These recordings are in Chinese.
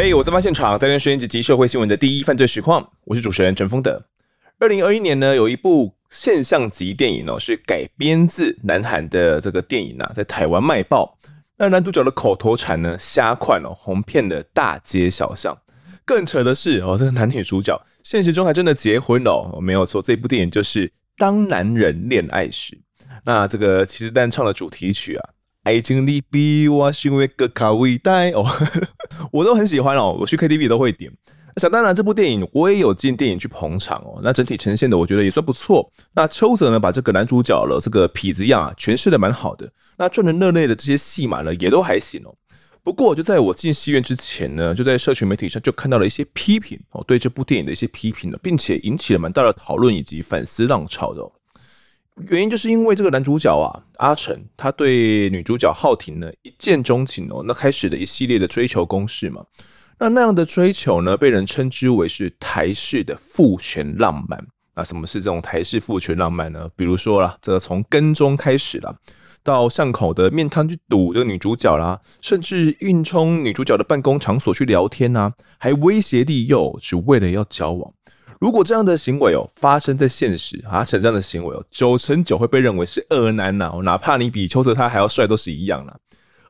嘿，hey, 我在发现场，带您收听及社会新闻的第一犯罪实况。我是主持人陈丰德。二零二一年呢，有一部现象级电影哦，是改编自南韩的这个电影啊，在台湾卖爆。那男主角的口头禅呢，虾宽哦，红遍了大街小巷。更扯的是哦，这个男女主角现实中还真的结婚了哦，没有错，这部电影就是《当男人恋爱时》。那这个其实单唱的主题曲啊。爱情里比我心为更卡伟大哦，我都很喜欢哦，我去 KTV 都会点。想当然，这部电影我也有进电影去捧场哦。那整体呈现的我觉得也算不错。那邱泽呢，把这个男主角的这个痞子样啊诠释的蛮好的。那赚人热泪的这些戏码呢，也都还行哦。不过就在我进戏院之前呢，就在社群媒体上就看到了一些批评哦，对这部电影的一些批评了，并且引起了蛮大的讨论以及反思浪潮的哦。原因就是因为这个男主角啊，阿成，他对女主角浩婷呢一见钟情哦，那开始的一系列的追求攻势嘛，那那样的追求呢，被人称之为是台式的父权浪漫。那什么是这种台式父权浪漫呢？比如说啦，这个从跟踪开始啦，到巷口的面摊去堵这个女主角啦，甚至硬冲女主角的办公场所去聊天啊，还威胁利诱，只为了要交往。如果这样的行为哦发生在现实，阿成这样的行为哦，九成九会被认为是恶男呐，哪怕你比邱泽他还要帅都是一样啦。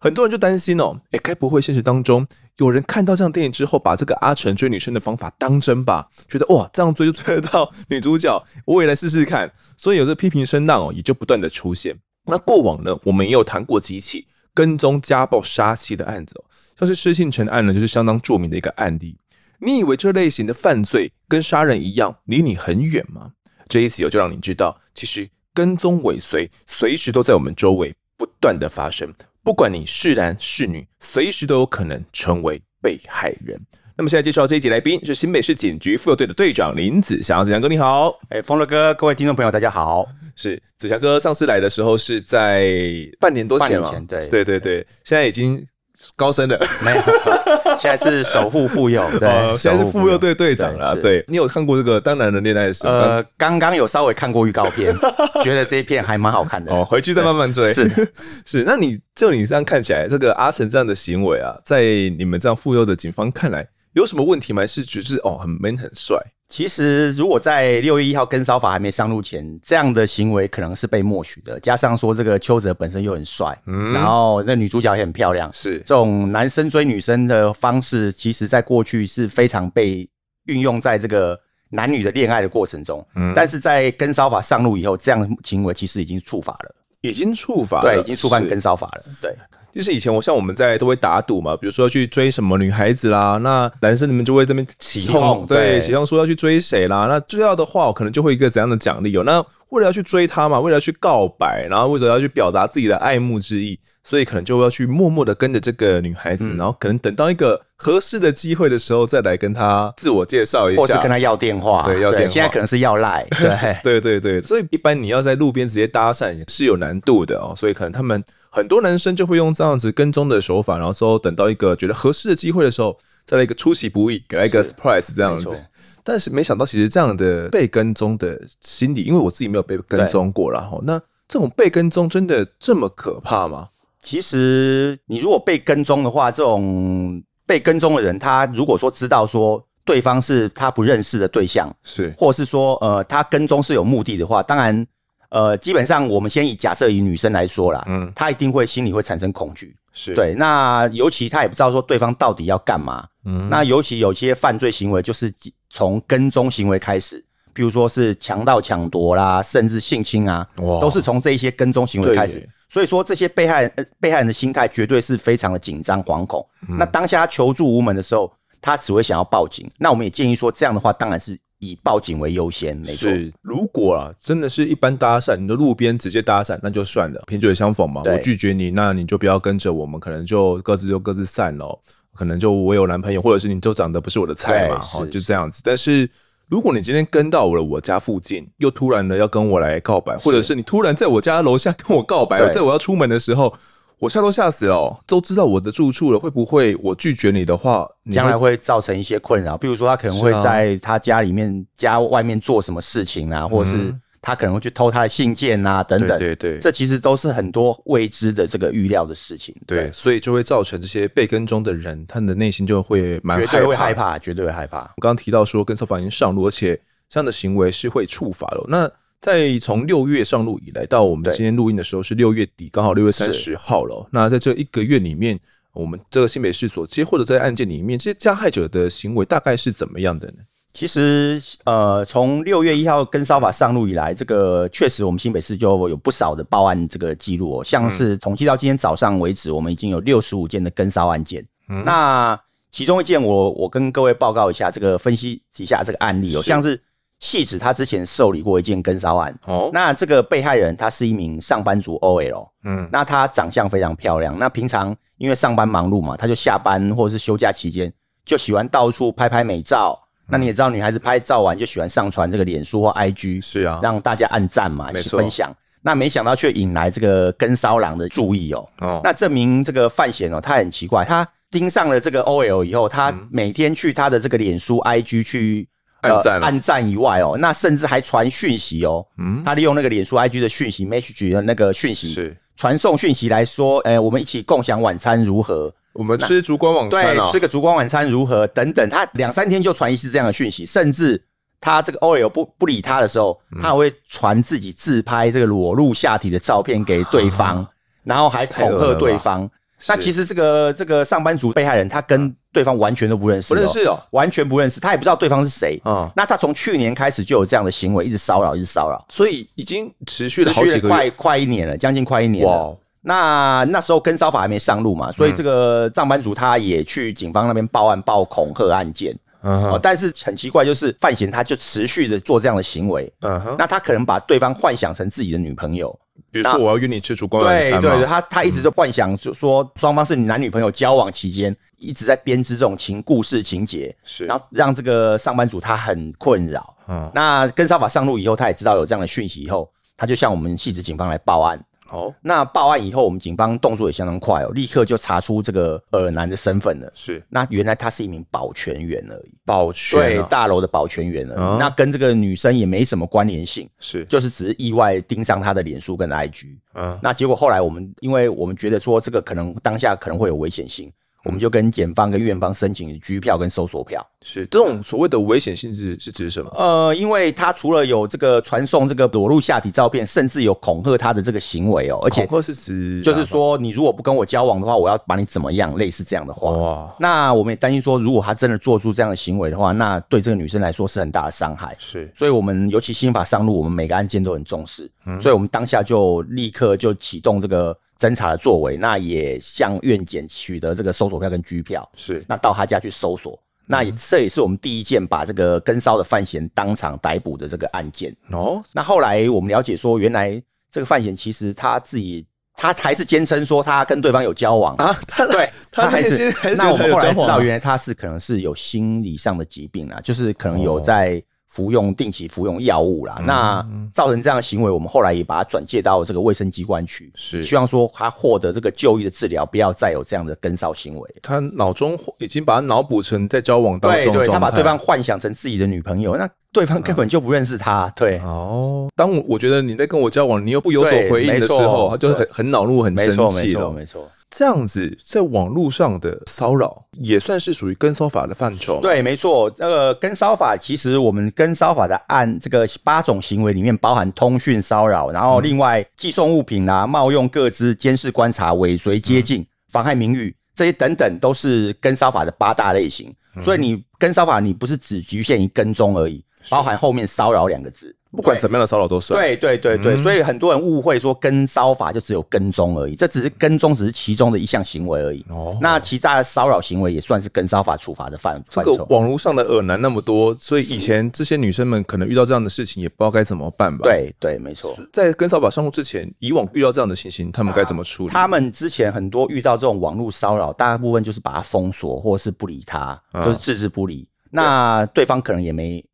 很多人就担心哦，诶，该不会现实当中有人看到这样电影之后，把这个阿成追女生的方法当真吧？觉得哇，这样追就追得到女主角，我也来试试看。所以有这批评声浪哦，也就不断的出现。那过往呢，我们也有谈过几起跟踪家暴杀妻的案子哦，像是施信成案呢，就是相当著名的一个案例。你以为这类型的犯罪跟杀人一样离你很远吗？这一次我就让你知道，其实跟踪尾随随时都在我们周围不断的发生，不管你是男是女，随时都有可能成为被害人。那么现在介绍这一集来宾是新北市警局妇幼队的队长林子祥，子祥哥你好，哎，丰德哥，各位听众朋友大家好，是子祥哥上次来的时候是在半年多前嘛？对对对对，现在已经。高升的没有，现在是守护妇幼，对，现在是妇幼队队长了。对，你有看过这个《当男人恋爱时》？呃，刚刚有稍微看过预告片，觉得这一片还蛮好看的。哦，回去再慢慢追。是 是，那你就你这样看起来，这个阿成这样的行为啊，在你们这样妇幼的警方看来，有什么问题吗？是只是哦很 man 很帅？其实，如果在六月一号跟骚法还没上路前，这样的行为可能是被默许的。加上说这个邱泽本身又很帅，嗯，然后那女主角也很漂亮，是这种男生追女生的方式，其实在过去是非常被运用在这个男女的恋爱的过程中。嗯，但是在跟骚法上路以后，这样的行为其实已经触法了，已经触法了，对，已经触犯跟骚法了，对。就是以前我像我们在都会打赌嘛，比如说要去追什么女孩子啦，那男生你们就会这边起哄，对，起哄说要去追谁啦，那追到的话，我可能就会一个怎样的奖励哦。那为了要去追她嘛，为了要去告白，然后为了要去表达自己的爱慕之意，所以可能就要去默默的跟着这个女孩子，嗯、然后可能等到一个合适的机会的时候，再来跟他自我介绍一下，或者跟他要电话，对，要电话。现在可能是要赖，对，对对对，所以一般你要在路边直接搭讪也是有难度的哦，所以可能他们。很多男生就会用这样子跟踪的手法，然后之后等到一个觉得合适的机会的时候，再来一个出其不意，给他一个 surprise 这样子。但是没想到，其实这样的被跟踪的心理，因为我自己没有被跟踪过啦。哈，那这种被跟踪真的这么可怕吗？其实你如果被跟踪的话，这种被跟踪的人，他如果说知道说对方是他不认识的对象，是，或是说呃他跟踪是有目的的话，当然。呃，基本上我们先以假设以女生来说啦，嗯，她一定会心里会产生恐惧，是。对。那尤其她也不知道说对方到底要干嘛，嗯，那尤其有些犯罪行为就是从跟踪行为开始，比如说是强盗抢夺啦，甚至性侵啊，哇。都是从这一些跟踪行为开始。耶所以说这些被害人、呃、被害人的心态绝对是非常的紧张惶恐。嗯、那当下求助无门的时候，他只会想要报警。那我们也建议说，这样的话当然是。以报警为优先，没错。如果啊，真的是一般搭讪，你的路边直接搭讪，那就算了，萍水相逢嘛。我拒绝你，那你就不要跟着我们，可能就各自就各自散了。可能就我有男朋友，或者是你就长得不是我的菜嘛，好，就这样子。但是如果你今天跟到了我家附近，又突然的要跟我来告白，或者是你突然在我家楼下跟我告白，对在我要出门的时候。我吓都吓死了哦，都知道我的住处了，会不会我拒绝你的话，将来会造成一些困扰？比如说他可能会在他家里面、家外面做什么事情啊，或者是他可能会去偷他的信件啊，等等，对对对，这其实都是很多未知的这个预料的事情。对，对所以就会造成这些被跟踪的人，他的内心就会蛮绝对会害怕，绝对会害怕。我刚刚提到说，跟骚法已经上路，而且这样的行为是会触法的。那在从六月上路以来，到我们今天录音的时候是六月底，刚好六月三十号了。那在这一个月里面，我们这个新北市所接获的这些案件里面，这些加害者的行为大概是怎么样的呢？其实，呃，从六月一号跟骚法上路以来，这个确实我们新北市就有不少的报案这个记录哦，像是统计到今天早上为止，我们已经有六十五件的跟骚案件。嗯，那其中一件我，我我跟各位报告一下，这个分析一下这个案例哦，像是戏子他之前受理过一件跟骚案。哦，那这个被害人他是一名上班族 OL，嗯，那他长相非常漂亮，那平常因为上班忙碌嘛，他就下班或者是休假期间就喜欢到处拍拍美照。那你也知道，女孩子拍照完就喜欢上传这个脸书或 IG，是啊，让大家按赞嘛，一起分享。那没想到却引来这个跟骚狼的注意哦。哦，那证明这个范闲哦，他很奇怪，他盯上了这个 OL 以后，他每天去他的这个脸书 IG 去按赞按赞以外哦，那甚至还传讯息哦。嗯，他利用那个脸书 IG 的讯息 message 的那个讯息，是传送讯息来说，哎，我们一起共享晚餐如何？我们吃烛光晚餐，对，吃个烛光晚餐如何？等等，他两三天就传一次这样的讯息，甚至他这个 OL 不不理他的时候，他还会传自己自拍这个裸露下体的照片给对方，然后还恐吓对方。那其实这个这个上班族被害人，他跟对方完全都不认识，不认识哦，完全不认识，他也不知道对方是谁。嗯，那他从去年开始就有这样的行为，一直骚扰，一直骚扰，所以已经持续了好几个月，快快一年了，将近快一年了。那那时候跟骚法还没上路嘛，所以这个上班族他也去警方那边报案报恐吓案件，嗯哼，但是很奇怪，就是范闲他就持续的做这样的行为，嗯哼，那他可能把对方幻想成自己的女朋友，比如说我要约你吃烛光晚餐，对对对，他他一直就幻想就说双方是男女朋友交往期间，一直在编织这种情故事情节，是，然后让这个上班族他很困扰，嗯，那跟骚法上路以后，他也知道有这样的讯息以后，他就向我们细致警方来报案。哦，那报案以后，我们警方动作也相当快哦，立刻就查出这个呃男的身份了。是，那原来他是一名保全员而已，保全、啊、对大楼的保全员而已。嗯、那跟这个女生也没什么关联性，是，就是只是意外盯上他的脸书跟 IG。嗯，那结果后来我们，因为我们觉得说这个可能当下可能会有危险性。我们就跟检方跟院方申请拘票跟搜索票。是这种所谓的危险性质是指什么？呃，因为他除了有这个传送这个裸露下体照片，甚至有恐吓他的这个行为哦。而且恐吓是指就是说，你如果不跟我交往的话，我要把你怎么样？类似这样的话。哇。那我们也担心说，如果他真的做出这样的行为的话，那对这个女生来说是很大的伤害。是。所以我们尤其新法上路，我们每个案件都很重视。嗯。所以我们当下就立刻就启动这个。侦查的作为，那也向院检取得这个搜索票跟拘票，是。那到他家去搜索，那也这也是我们第一件把这个跟梢的范闲当场逮捕的这个案件。哦。那后来我们了解说，原来这个范闲其实他自己他还是坚称说他跟对方有交往。啊，他对 他还是那我们后来知道，原来他是可能是有心理上的疾病啊，就是可能有在。服用定期服用药物啦，嗯、那造成这样的行为，我们后来也把它转介到这个卫生机关去，是。希望说他获得这个就医的治疗，不要再有这样的跟骚行为。他脑中已经把他脑补成在交往当中，对，对，他把对方幻想成自己的女朋友，那对方根本就不认识他。嗯、对，哦，当我我觉得你在跟我交往，你又不有所回应的时候，他就很很恼怒，很生气了，没错，没错。这样子在网络上的骚扰也算是属于跟骚法的范畴。对，没错。那个跟骚法其实我们跟骚法的案这个八种行为里面包含通讯骚扰，然后另外寄送物品啊、冒用各资、监视观察、尾随接近、妨害名誉这些等等，都是跟骚法的八大类型。所以你跟骚法，你不是只局限于跟踪而已，包含后面骚扰两个字。不管什么样的骚扰都算。对对对对，所以很多人误会说跟骚法就只有跟踪而已，这只是跟踪，只是其中的一项行为而已。哦，那其他的骚扰行为也算是跟骚法处罚的范范畴。这个网络上的恶男那么多，所以以前这些女生们可能遇到这样的事情，也不知道该怎么办吧？对对，没错。在跟骚法上路之前，以往遇到这样的情形，他们该怎么处理？他们之前很多遇到这种网络骚扰，大部分就是把它封锁，或是不理他，就是置之不理。那对方可能也没。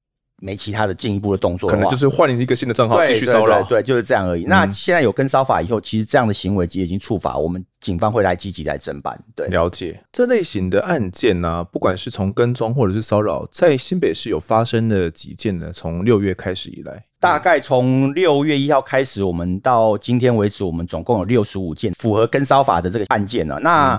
没其他的进一步的动作的，可能就是换一个新的账号继续骚扰，对，就是这样而已。嗯、那现在有跟骚法以后，其实这样的行为已经触法，我们警方会来积极来侦办。对，了解这类型的案件呢、啊，不管是从跟踪或者是骚扰，在新北市有发生的几件呢？从六月开始以来，大概从六月一号开始，我们到今天为止，我们总共有六十五件符合跟骚法的这个案件了。那、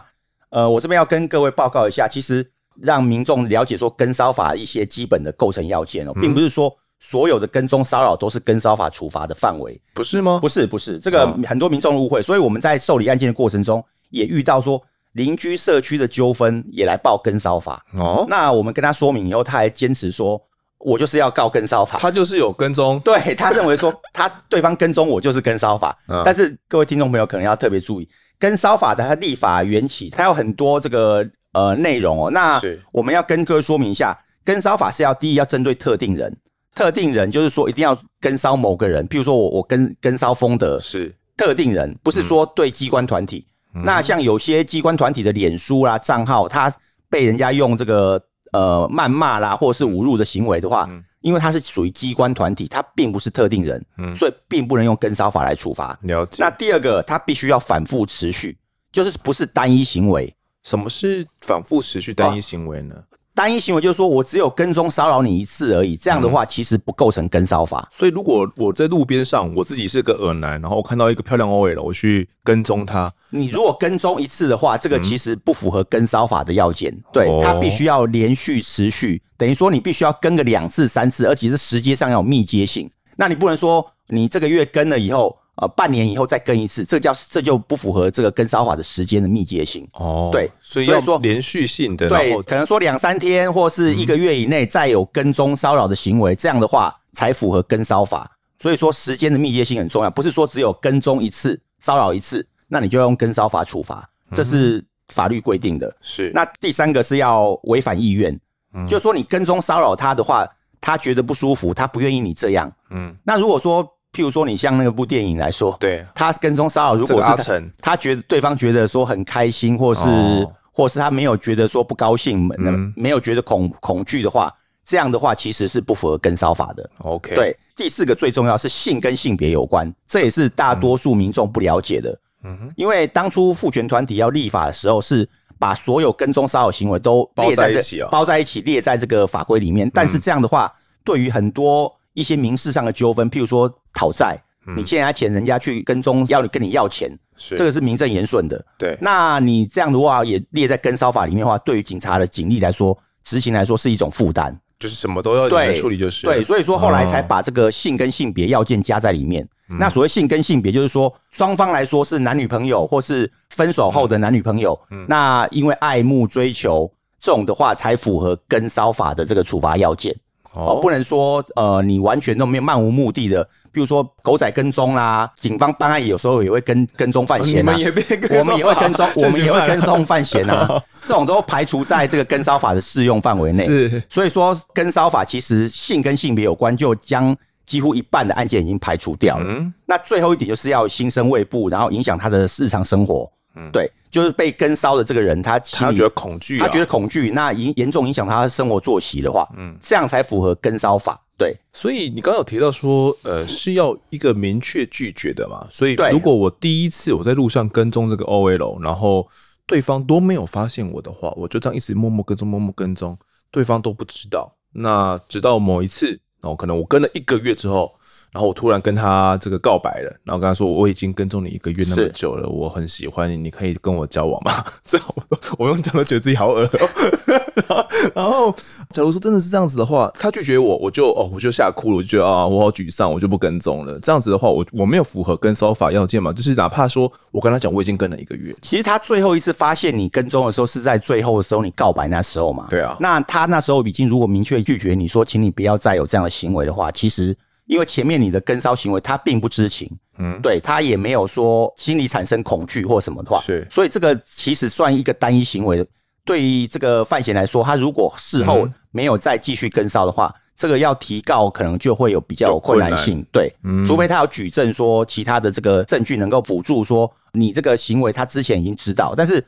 嗯、呃，我这边要跟各位报告一下，其实。让民众了解说跟骚法一些基本的构成要件哦，并不是说所有的跟踪骚扰都是跟骚法处罚的范围，不是吗？不是，不是，这个很多民众误会，所以我们在受理案件的过程中也遇到说邻居社区的纠纷也来报跟骚法。哦。那我们跟他说明以后，他还坚持说，我就是要告跟骚法，他就是有跟踪，对，他认为说 他对方跟踪我就是跟骚法，但是各位听众朋友可能要特别注意，跟骚法的它立法缘起，它有很多这个。呃，内容哦，那我们要跟各位说明一下，跟骚法是要第一要针对特定人，特定人就是说一定要跟骚某个人，譬如说我我跟跟骚风德是特定人，不是说对机关团体。嗯、那像有些机关团体的脸书啦账号，他被人家用这个呃谩骂啦或者是侮辱的行为的话，嗯、因为他是属于机关团体，他并不是特定人，嗯、所以并不能用跟骚法来处罚。了解。那第二个，他必须要反复持续，就是不是单一行为。什么是反复持续单一行为呢？啊、单一行为就是说我只有跟踪骚扰你一次而已，这样的话其实不构成跟骚法。嗯、所以如果我在路边上，我自己是个耳男，然后我看到一个漂亮 OL，我去跟踪他。你如果跟踪一次的话，这个其实不符合跟骚法的要件。嗯、对，他必须要连续持续，等于说你必须要跟个两次三次，而且是时间上要有密接性。那你不能说你这个月跟了以后。呃，半年以后再跟一次，这叫这就不符合这个跟骚法的时间的密接性哦。对，所以要说连续性的，对，可能说两三天或是一个月以内再有跟踪骚扰的行为，嗯、这样的话才符合跟骚法。所以说时间的密接性很重要，不是说只有跟踪一次、骚扰一次，那你就要用跟骚法处罚，这是法律规定的。是、嗯。那第三个是要违反意愿，嗯、就是说你跟踪骚扰他的话，他觉得不舒服，他不愿意你这样。嗯。那如果说譬如说，你像那个部电影来说，对，他跟踪骚扰，如果是他，他觉得对方觉得说很开心，或是，哦、或是他没有觉得说不高兴，嗯，没有觉得恐恐惧的话，这样的话其实是不符合跟骚法的。OK，对，第四个最重要是性跟性别有关，这也是大多数民众不了解的。嗯。哼，因为当初父权团体要立法的时候，是把所有跟踪骚扰行为都列在，包在一起，包在一起列在这个法规里面。但是这样的话，对于很多一些民事上的纠纷，譬如说讨债，你欠人家钱，人家去跟踪要你跟你要钱，是这个是名正言顺的。对，那你这样的话也列在跟骚法里面的话，对于警察的警力来说，执行来说是一种负担，就是什么都要来处理，就是对，对。所以说后来才把这个性跟性别要件加在里面。哦、那所谓性跟性别，就是说双方来说是男女朋友，或是分手后的男女朋友，嗯、那因为爱慕追求这种的话，才符合跟骚法的这个处罚要件。哦，不能说呃，你完全都没有漫无目的的，比如说狗仔跟踪啦，警方当然有时候也会跟跟踪犯嫌啊，我们也会跟踪，我们也会跟踪犯嫌啊，这种都排除在这个跟骚法的适用范围内。是，所以说跟骚法其实性跟性别有关，就将几乎一半的案件已经排除掉了。嗯，那最后一点就是要心生畏怖，然后影响他的日常生活。嗯，对，就是被跟骚的这个人，他他觉得恐惧，他觉得恐惧，那严严重影响他的生活作息的话，嗯，这样才符合跟骚法。对，所以你刚刚有提到说，呃，是要一个明确拒绝的嘛？所以如果我第一次我在路上跟踪这个 OL，然后对方都没有发现我的话，我就这样一直默默跟踪，默默跟踪，对方都不知道。那直到某一次，然后可能我跟了一个月之后。然后我突然跟他这个告白了，然后跟他说，我已经跟踪你一个月那么久了，我很喜欢你，你可以跟我交往吗？这我我用讲都觉得自己好恶、喔。然后假如说真的是这样子的话，他拒绝我，我就哦我就吓哭了，我就觉得啊我好沮丧，我就不跟踪了。这样子的话，我我没有符合跟骚法要件嘛，就是哪怕说我跟他讲我已经跟了一个月，其实他最后一次发现你跟踪的时候是在最后的时候你告白那时候嘛？对啊，那他那时候已经如果明确拒绝你说，请你不要再有这样的行为的话，其实。因为前面你的跟梢行为，他并不知情，嗯，对他也没有说心里产生恐惧或什么的话，是，所以这个其实算一个单一行为。对于这个范闲来说，他如果事后没有再继续跟梢的话，嗯、这个要提告可能就会有比较有困难性，对，嗯、除非他有举证说其他的这个证据能够辅助说你这个行为他之前已经知道，但是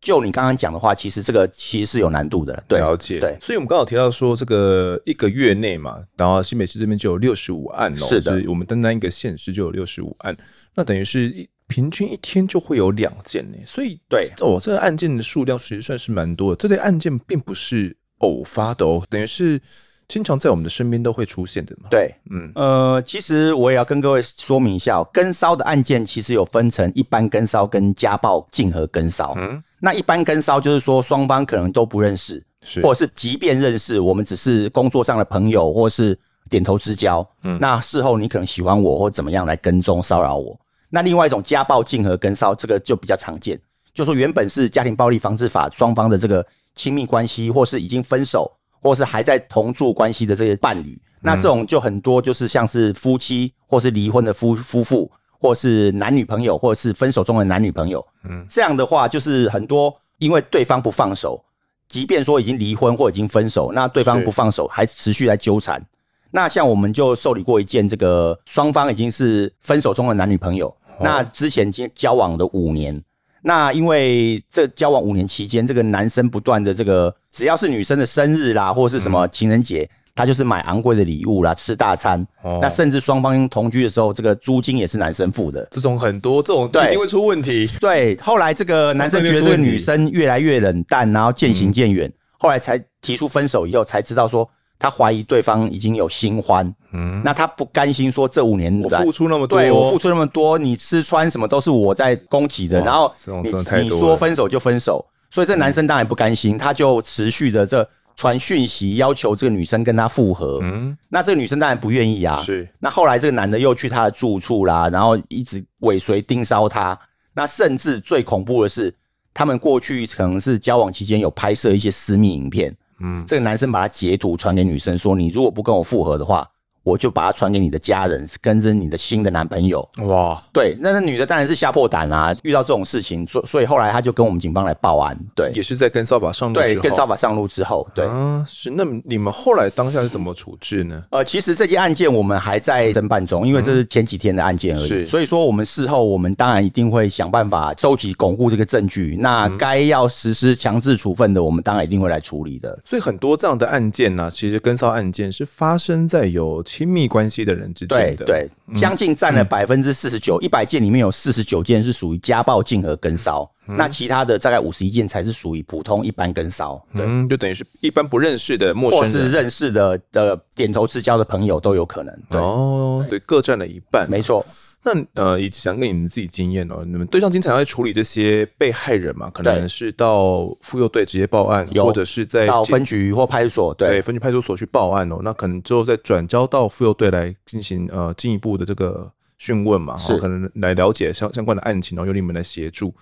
就你刚刚讲的话，其实这个其实是有难度的。对，了解。对，所以我们刚好提到说，这个一个月内嘛，然后新北市这边就有六十五案哦，是的，我们单单一个县市就有六十五案，那等于是一平均一天就会有两件呢。所以对哦，这个案件的数量其实算是蛮多的。这类案件并不是偶发的哦，等于是。经常在我们的身边都会出现的嘛？对，嗯，呃，其实我也要跟各位说明一下哦，跟骚的案件其实有分成一般跟骚跟家暴竞合跟骚。嗯，那一般跟骚就是说双方可能都不认识，是，或者是即便认识，我们只是工作上的朋友，或是点头之交。嗯，那事后你可能喜欢我或怎么样来跟踪骚扰我。那另外一种家暴竞合跟骚，这个就比较常见，就说原本是家庭暴力防治法双方的这个亲密关系，或是已经分手。或是还在同住关系的这些伴侣，那这种就很多，就是像是夫妻，或是离婚的夫夫妇，或是男女朋友，或是分手中的男女朋友，嗯，这样的话就是很多，因为对方不放手，即便说已经离婚或已经分手，那对方不放手，还持续在纠缠。那像我们就受理过一件，这个双方已经是分手中的男女朋友，那之前已经交往的五年。那因为这交往五年期间，这个男生不断的这个，只要是女生的生日啦，或者是什么情人节，嗯、他就是买昂贵的礼物啦，吃大餐。哦、那甚至双方同居的时候，这个租金也是男生付的。这种很多，这种一定会出问题。对，后来这个男生觉得这个女生越来越冷淡，然后渐行渐远，嗯、后来才提出分手，以后才知道说。他怀疑对方已经有新欢，嗯，那他不甘心说这五年我付出那么多，对我付出那么多，你吃穿什么都是我在供给的，然后你你说分手就分手，所以这男生当然不甘心，他就持续的这传讯息要求这个女生跟他复合，嗯，那这个女生当然不愿意啊，是，那后来这个男的又去她的住处啦，然后一直尾随盯梢她，那甚至最恐怖的是，他们过去可能是交往期间有拍摄一些私密影片。嗯，这个男生把他截图传给女生说：“你如果不跟我复合的话。”我就把它传给你的家人，跟着你的新的男朋友。哇，对，那那女的当然是吓破胆啦，遇到这种事情，所所以后来她就跟我们警方来报案。对，也是在跟扫把上路之后。对，跟扫把上路之后，对，啊，是。那你们后来当下是怎么处置呢？呃，其实这件案件我们还在侦办中，因为这是前几天的案件而已。是，所以说我们事后我们当然一定会想办法收集巩固这个证据。那该要实施强制处分的，我们当然一定会来处理的。所以很多这样的案件呢，其实跟骚案件是发生在有亲密关系的人之间的，对对，将近占了百分之四十九，一百件里面有四十九件是属于家暴竞和跟骚，嗯、那其他的大概五十一件才是属于普通一般跟骚，对，嗯，就等于是一般不认识的陌生人，或是认识的的点头之交的朋友都有可能，對哦，对，各占了一半，没错。那呃，也想跟你们自己经验哦，你们对象经常会处理这些被害人嘛？可能是到妇幼队直接报案，或者是在到分局或派出所，对，对，分局派出所去报案哦。那可能之后再转交到妇幼队来进行呃进一步的这个讯问嘛，是可能来了解相相关的案情，然后由你们来协助。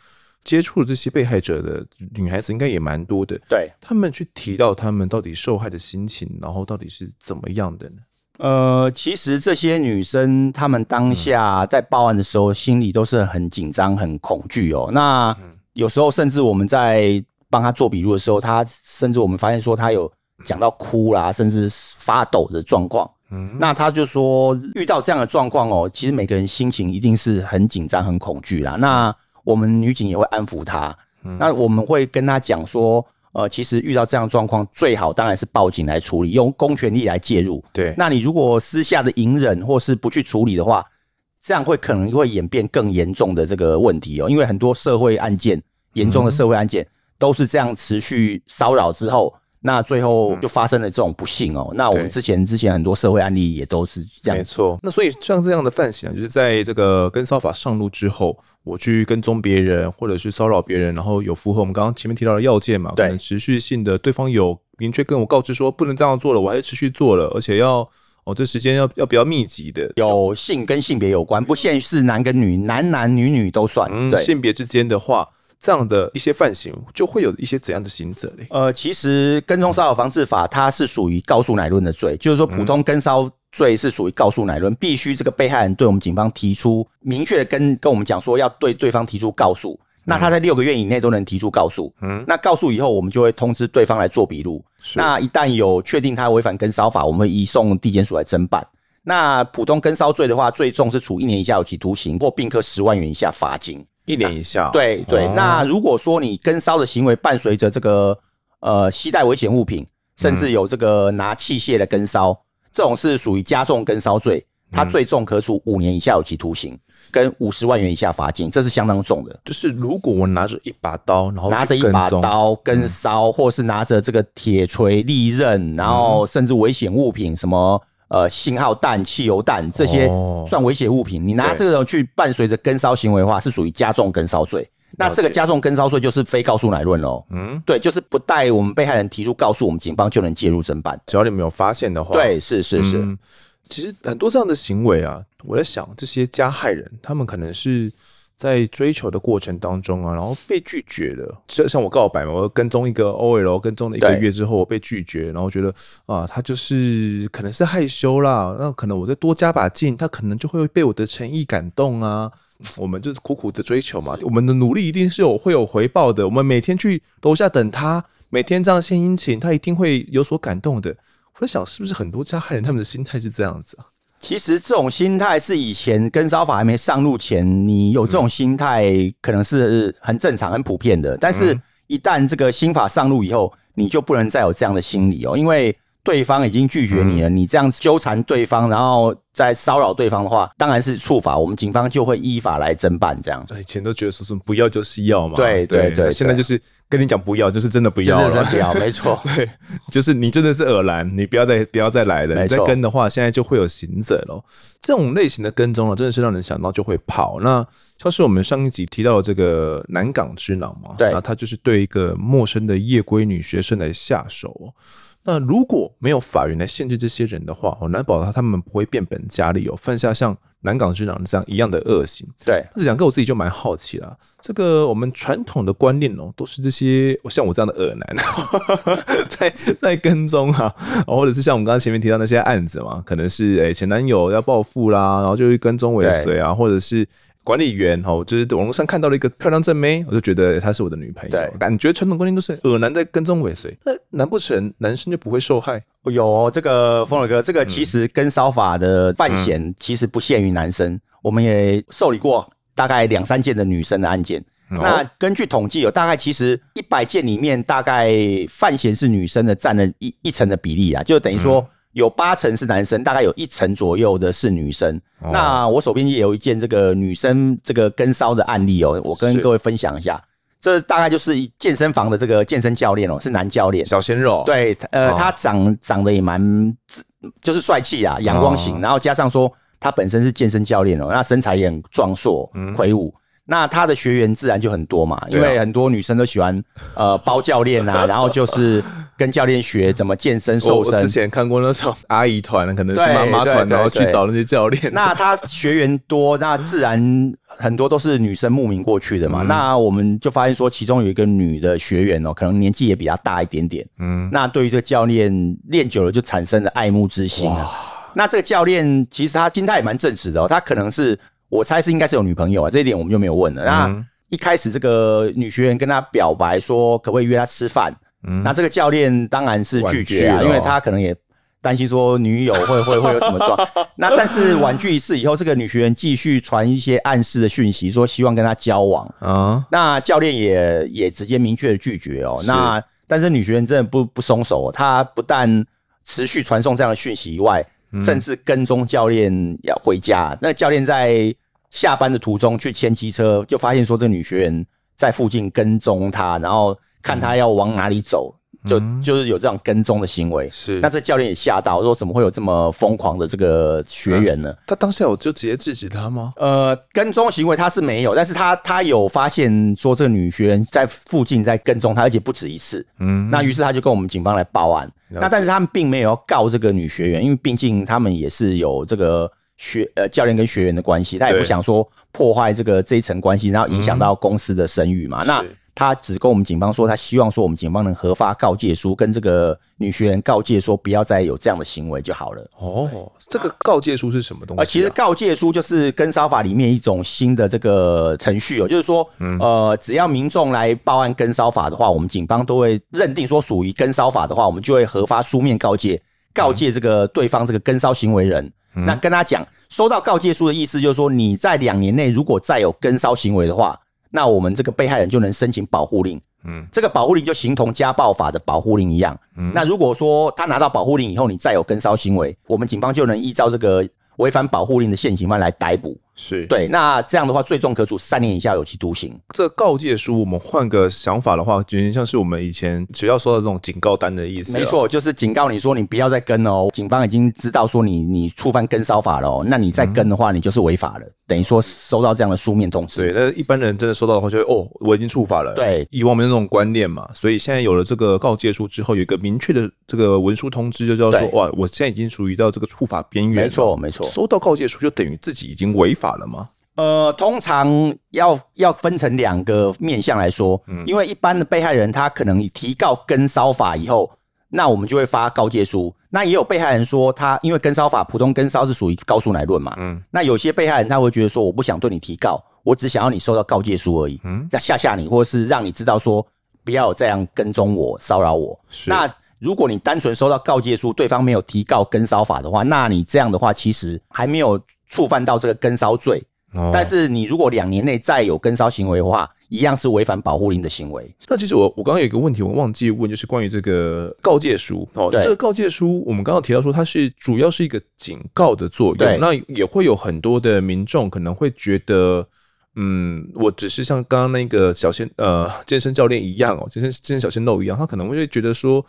接触了这些被害者的女孩子应该也蛮多的，对，他们去提到他们到底受害的心情，然后到底是怎么样的呢？呃，其实这些女生她们当下在报案的时候，心里都是很紧张、很恐惧哦。那有时候甚至我们在帮她做笔录的时候，她甚至我们发现说她有讲到哭啦，甚至发抖的状况。嗯，那她就说遇到这样的状况哦，其实每个人心情一定是很紧张、很恐惧啦。那我们女警也会安抚她，那我们会跟她讲说。呃，其实遇到这样状况，最好当然是报警来处理，用公权力来介入。对，那你如果私下的隐忍或是不去处理的话，这样会可能会演变更严重的这个问题哦。因为很多社会案件，严重的社会案件都是这样持续骚扰之后。那最后就发生了这种不幸哦。嗯、那我们之前之前很多社会案例也都是这样。没错。那所以像这样的犯行啊，就是在这个跟骚法上路之后，我去跟踪别人，或者是骚扰别人，然后有符合我们刚刚前面提到的要件嘛？对。可能持续性的，对方有明确跟我告知说不能这样做了，我还是持续做了，而且要哦，这时间要要比较密集的，有性跟性别有关，不限是男跟女，男男女女都算。嗯，对性别之间的话。这样的一些犯行就会有一些怎样的刑责嘞？呃，其实跟踪骚扰防治法它是属于告诉乃论的罪，就是说普通跟骚罪是属于告诉乃论，必须这个被害人对我们警方提出明确的跟跟我们讲说要对对方提出告诉，那他在六个月以内都能提出告诉，嗯，那告诉以后我们就会通知对方来做笔录，那一旦有确定他违反跟骚法，我们会移送地检署来侦办。那普通跟骚罪的话，最重是处一年以下有期徒刑或并科十万元以下罚金。一年以下。对对、哦，那如果说你跟骚的行为伴随着这个呃携带危险物品，甚至有这个拿器械的跟骚，嗯、这种是属于加重跟骚罪，它最重可处五年以下有期徒刑。跟五十万元以下罚金，这是相当重的。就是如果我拿着一把刀，然后拿着一把刀跟骚、嗯，或是拿着这个铁锤、利刃，然后甚至危险物品，什么呃信号弹、汽油弹这些算危险物品，哦、你拿这个去伴随着跟烧行为的话，是属于加重跟烧罪。那这个加重跟烧罪就是非告诉乃论喽。嗯，对，就是不待我们被害人提出告诉，我们警方就能介入侦办。只要你没有发现的话，对，是是是。嗯其实很多这样的行为啊，我在想，这些加害人他们可能是在追求的过程当中啊，然后被拒绝了。像像我告白嘛，我跟踪一个 OL，跟踪了一个月之后，我被拒绝，然后觉得啊，他就是可能是害羞啦，那可能我再多加把劲，他可能就会被我的诚意感动啊。我们就是苦苦的追求嘛，我们的努力一定是有会有回报的。我们每天去楼下等他，每天这样献殷勤，他一定会有所感动的。我在想，是不是很多加害人他们的心态是这样子啊？其实这种心态是以前跟骚法还没上路前，你有这种心态可能是很正常、很普遍的。但是，一旦这个新法上路以后，你就不能再有这样的心理哦，因为对方已经拒绝你了。你这样纠缠对方，然后再骚扰对方的话，当然是触法，我们警方就会依法来侦办。这样，以前都觉得说什么不要就是要嘛，对对对，现在就是。跟你讲不要，就是真的不要了。真的不要，没错。对，就是你真的是恶男，你不要再不要再来了。你再跟的话，现在就会有行者了。这种类型的跟踪了，真的是让人想到就会跑。那像是我们上一集提到的这个南港之狼嘛，对，那他就是对一个陌生的夜归女学生来下手。那如果没有法院来限制这些人的话，我难保他他们不会变本加厉哦，犯下像。南港之狼这样一样的恶行，对，这两个我自己就蛮好奇了。这个我们传统的观念哦，都是这些像我这样的恶男 在在跟踪啊，或者是像我们刚刚前面提到那些案子嘛，可能是诶前男友要报复啦，然后就会跟踪尾随啊，或者是。管理员哈，就是网络上看到了一个漂亮正妹，我就觉得她是我的女朋友。对，感觉传统观念都是恶男在跟踪尾随，那难不成男生就不会受害？有这个峰伟哥，这个其实跟骚法的犯嫌其实不限于男生，嗯，我们也受理过大概两三件的女生的案件。哦，那根据统计，有大概其实一百件里面，大概犯嫌是女生的占了一一成的比例啊，就等于说。嗯有八成是男生，大概有一成左右的是女生。哦、那我手边也有一件这个女生这个跟骚的案例哦，我跟各位分享一下。这大概就是健身房的这个健身教练哦，是男教练，小鲜肉。对，呃，哦、他长长得也蛮就是帅气啊，阳光型、哦，然后加上说他本身是健身教练哦，那身材也很壮硕、魁梧。嗯那他的学员自然就很多嘛，因为很多女生都喜欢呃包教练啊，然后就是跟教练学怎么健身瘦身。我之前看过那种阿姨团，可能是妈妈团，然后去找那些教练。那他学员多，那自然很多都是女生慕名过去的嘛。嗯、那我们就发现说，其中有一个女的学员哦、喔，可能年纪也比较大一点点。嗯，那对于这个教练练久了，就产生了爱慕之心啊。那这个教练其实他心态也蛮正直的哦、喔，他可能是。我猜是应该是有女朋友啊，这一点我们就没有问了。那一开始这个女学员跟他表白说，可不可以约他吃饭？嗯，那这个教练当然是拒绝啊，因为他可能也担心说女友会会会有什么状。那但是婉拒一次以后，这个女学员继续传一些暗示的讯息，说希望跟他交往啊。那教练也也直接明确的拒绝哦。那但是女学员真的不不松手，她不但持续传送这样的讯息以外。甚至跟踪教练要回家，那教练在下班的途中去牵机车，就发现说这个女学员在附近跟踪他，然后看他要往哪里走。就就是有这样跟踪的行为，是那这教练也吓到，说怎么会有这么疯狂的这个学员呢？他当下有就直接制止他吗？呃，跟踪行为他是没有，但是他他有发现说这个女学员在附近在跟踪他，而且不止一次。嗯，那于是他就跟我们警方来报案。那但是他们并没有要告这个女学员，因为毕竟他们也是有这个学呃教练跟学员的关系，他也不想说破坏这个这一层关系，然后影响到公司的声誉嘛。那他只跟我们警方说，他希望说我们警方能核发告诫书，跟这个女学员告诫说，不要再有这样的行为就好了。哦，这个告诫书是什么东西？啊？其实告诫书就是跟骚法里面一种新的这个程序哦，就是说，呃，只要民众来报案跟骚法的话，我们警方都会认定说属于跟骚法的话，我们就会核发书面告诫，告诫这个对方这个跟骚行为人，那跟他讲，收到告诫书的意思就是说，你在两年内如果再有跟骚行为的话。那我们这个被害人就能申请保护令。嗯，这个保护令就形同家暴法的保护令一样。嗯，那如果说他拿到保护令以后，你再有跟梢行为，我们警方就能依照这个违反保护令的现行犯来逮捕。是对，那这样的话，最重可处三年以下有期徒刑。这告诫书，我们换个想法的话，有点像是我们以前学校说的这种警告单的意思。没错，就是警告你说你不要再跟哦。警方已经知道说你你触犯跟骚法了哦，那你再跟的话，你就是违法了。嗯、等于说收到这样的书面通知。对，那一般人真的收到的话，就会哦，我已经触法了。对，以往没有这种观念嘛，所以现在有了这个告诫书之后，有一个明确的这个文书通知，就叫说哇，我现在已经属于到这个触法边缘。没错，没错。收到告诫书就等于自己已经违法了吗？呃，通常要要分成两个面向来说，嗯，因为一般的被害人他可能提告跟骚法以后，那我们就会发告诫书。那也有被害人说他因为跟骚法，普通跟骚是属于告诉乃论嘛，嗯，那有些被害人他会觉得说，我不想对你提告，我只想要你收到告诫书而已，嗯，要吓吓你，或是让你知道说不要这样跟踪我、骚扰我。那如果你单纯收到告诫书，对方没有提告跟骚法的话，那你这样的话其实还没有触犯到这个跟骚罪。但是你如果两年内再有跟骚行为的话，一样是违反保护令的行为。那其实我我刚刚有一个问题，我忘记问，就是关于这个告诫书哦。这个告诫书，我们刚刚提到说它是主要是一个警告的作用。那也会有很多的民众可能会觉得，嗯，我只是像刚刚那个小鲜呃健身教练一样哦，健身健身小鲜肉一样，他可能会觉得说。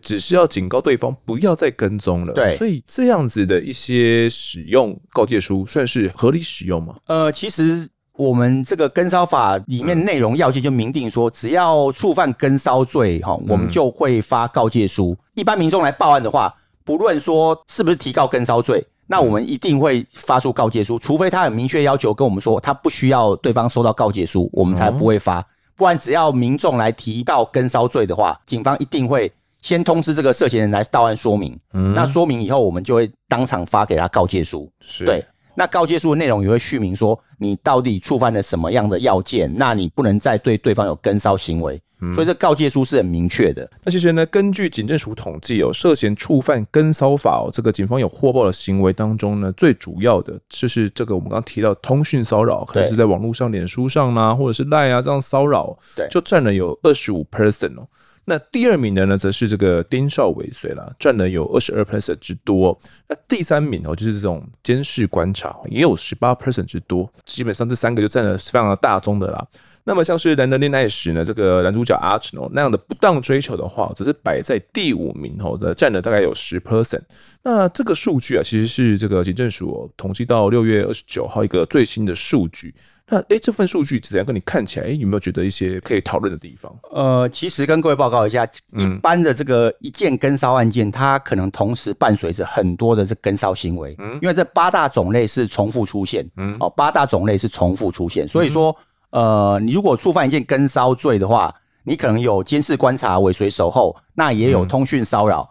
只是要警告对方不要再跟踪了，对，所以这样子的一些使用告诫书算是合理使用吗？呃，其实我们这个跟骚法里面内容要件就明定说，只要触犯跟骚罪哈，我们就会发告诫书。一般民众来报案的话，不论说是不是提告跟骚罪，那我们一定会发出告诫书，除非他很明确要求跟我们说他不需要对方收到告诫书，我们才不会发。不然只要民众来提告跟骚罪的话，警方一定会。先通知这个涉嫌人来到案说明，嗯，那说明以后，我们就会当场发给他告诫书。是，对，那告诫书的内容也会续明说你到底触犯了什么样的要件，那你不能再对对方有跟骚行为。嗯，所以这告诫书是很明确的。那其实呢，根据警政署统计哦，涉嫌触犯跟骚法哦，这个警方有获报的行为当中呢，最主要的就是这个我们刚刚提到通讯骚扰，可能是在网络上、脸书上啦，或者是赖啊这样骚扰，对，就占了有二十五 percent 哦。那第二名的呢，则是这个丁少尾随啦，占了有二十二 percent 之多。那第三名哦，就是这种监视观察，也有十八 percent 之多。基本上这三个就占了非常的大宗的啦。那么像是难得恋爱时呢，这个男主角阿成哦那样的不当追求的话，则是摆在第五名哦的，占了大概有十 percent。那这个数据啊，其实是这个警政署统计到六月二十九号一个最新的数据。那诶、欸，这份数据怎样跟你看起来？诶、欸，有没有觉得一些可以讨论的地方？呃，其实跟各位报告一下，一般的这个一件跟骚案件，它可能同时伴随着很多的这跟骚行为。嗯，因为这八大种类是重复出现。嗯，哦，八大种类是重复出现，所以说，呃，你如果触犯一件跟骚罪的话，你可能有监视观察、尾随守候，那也有通讯骚扰。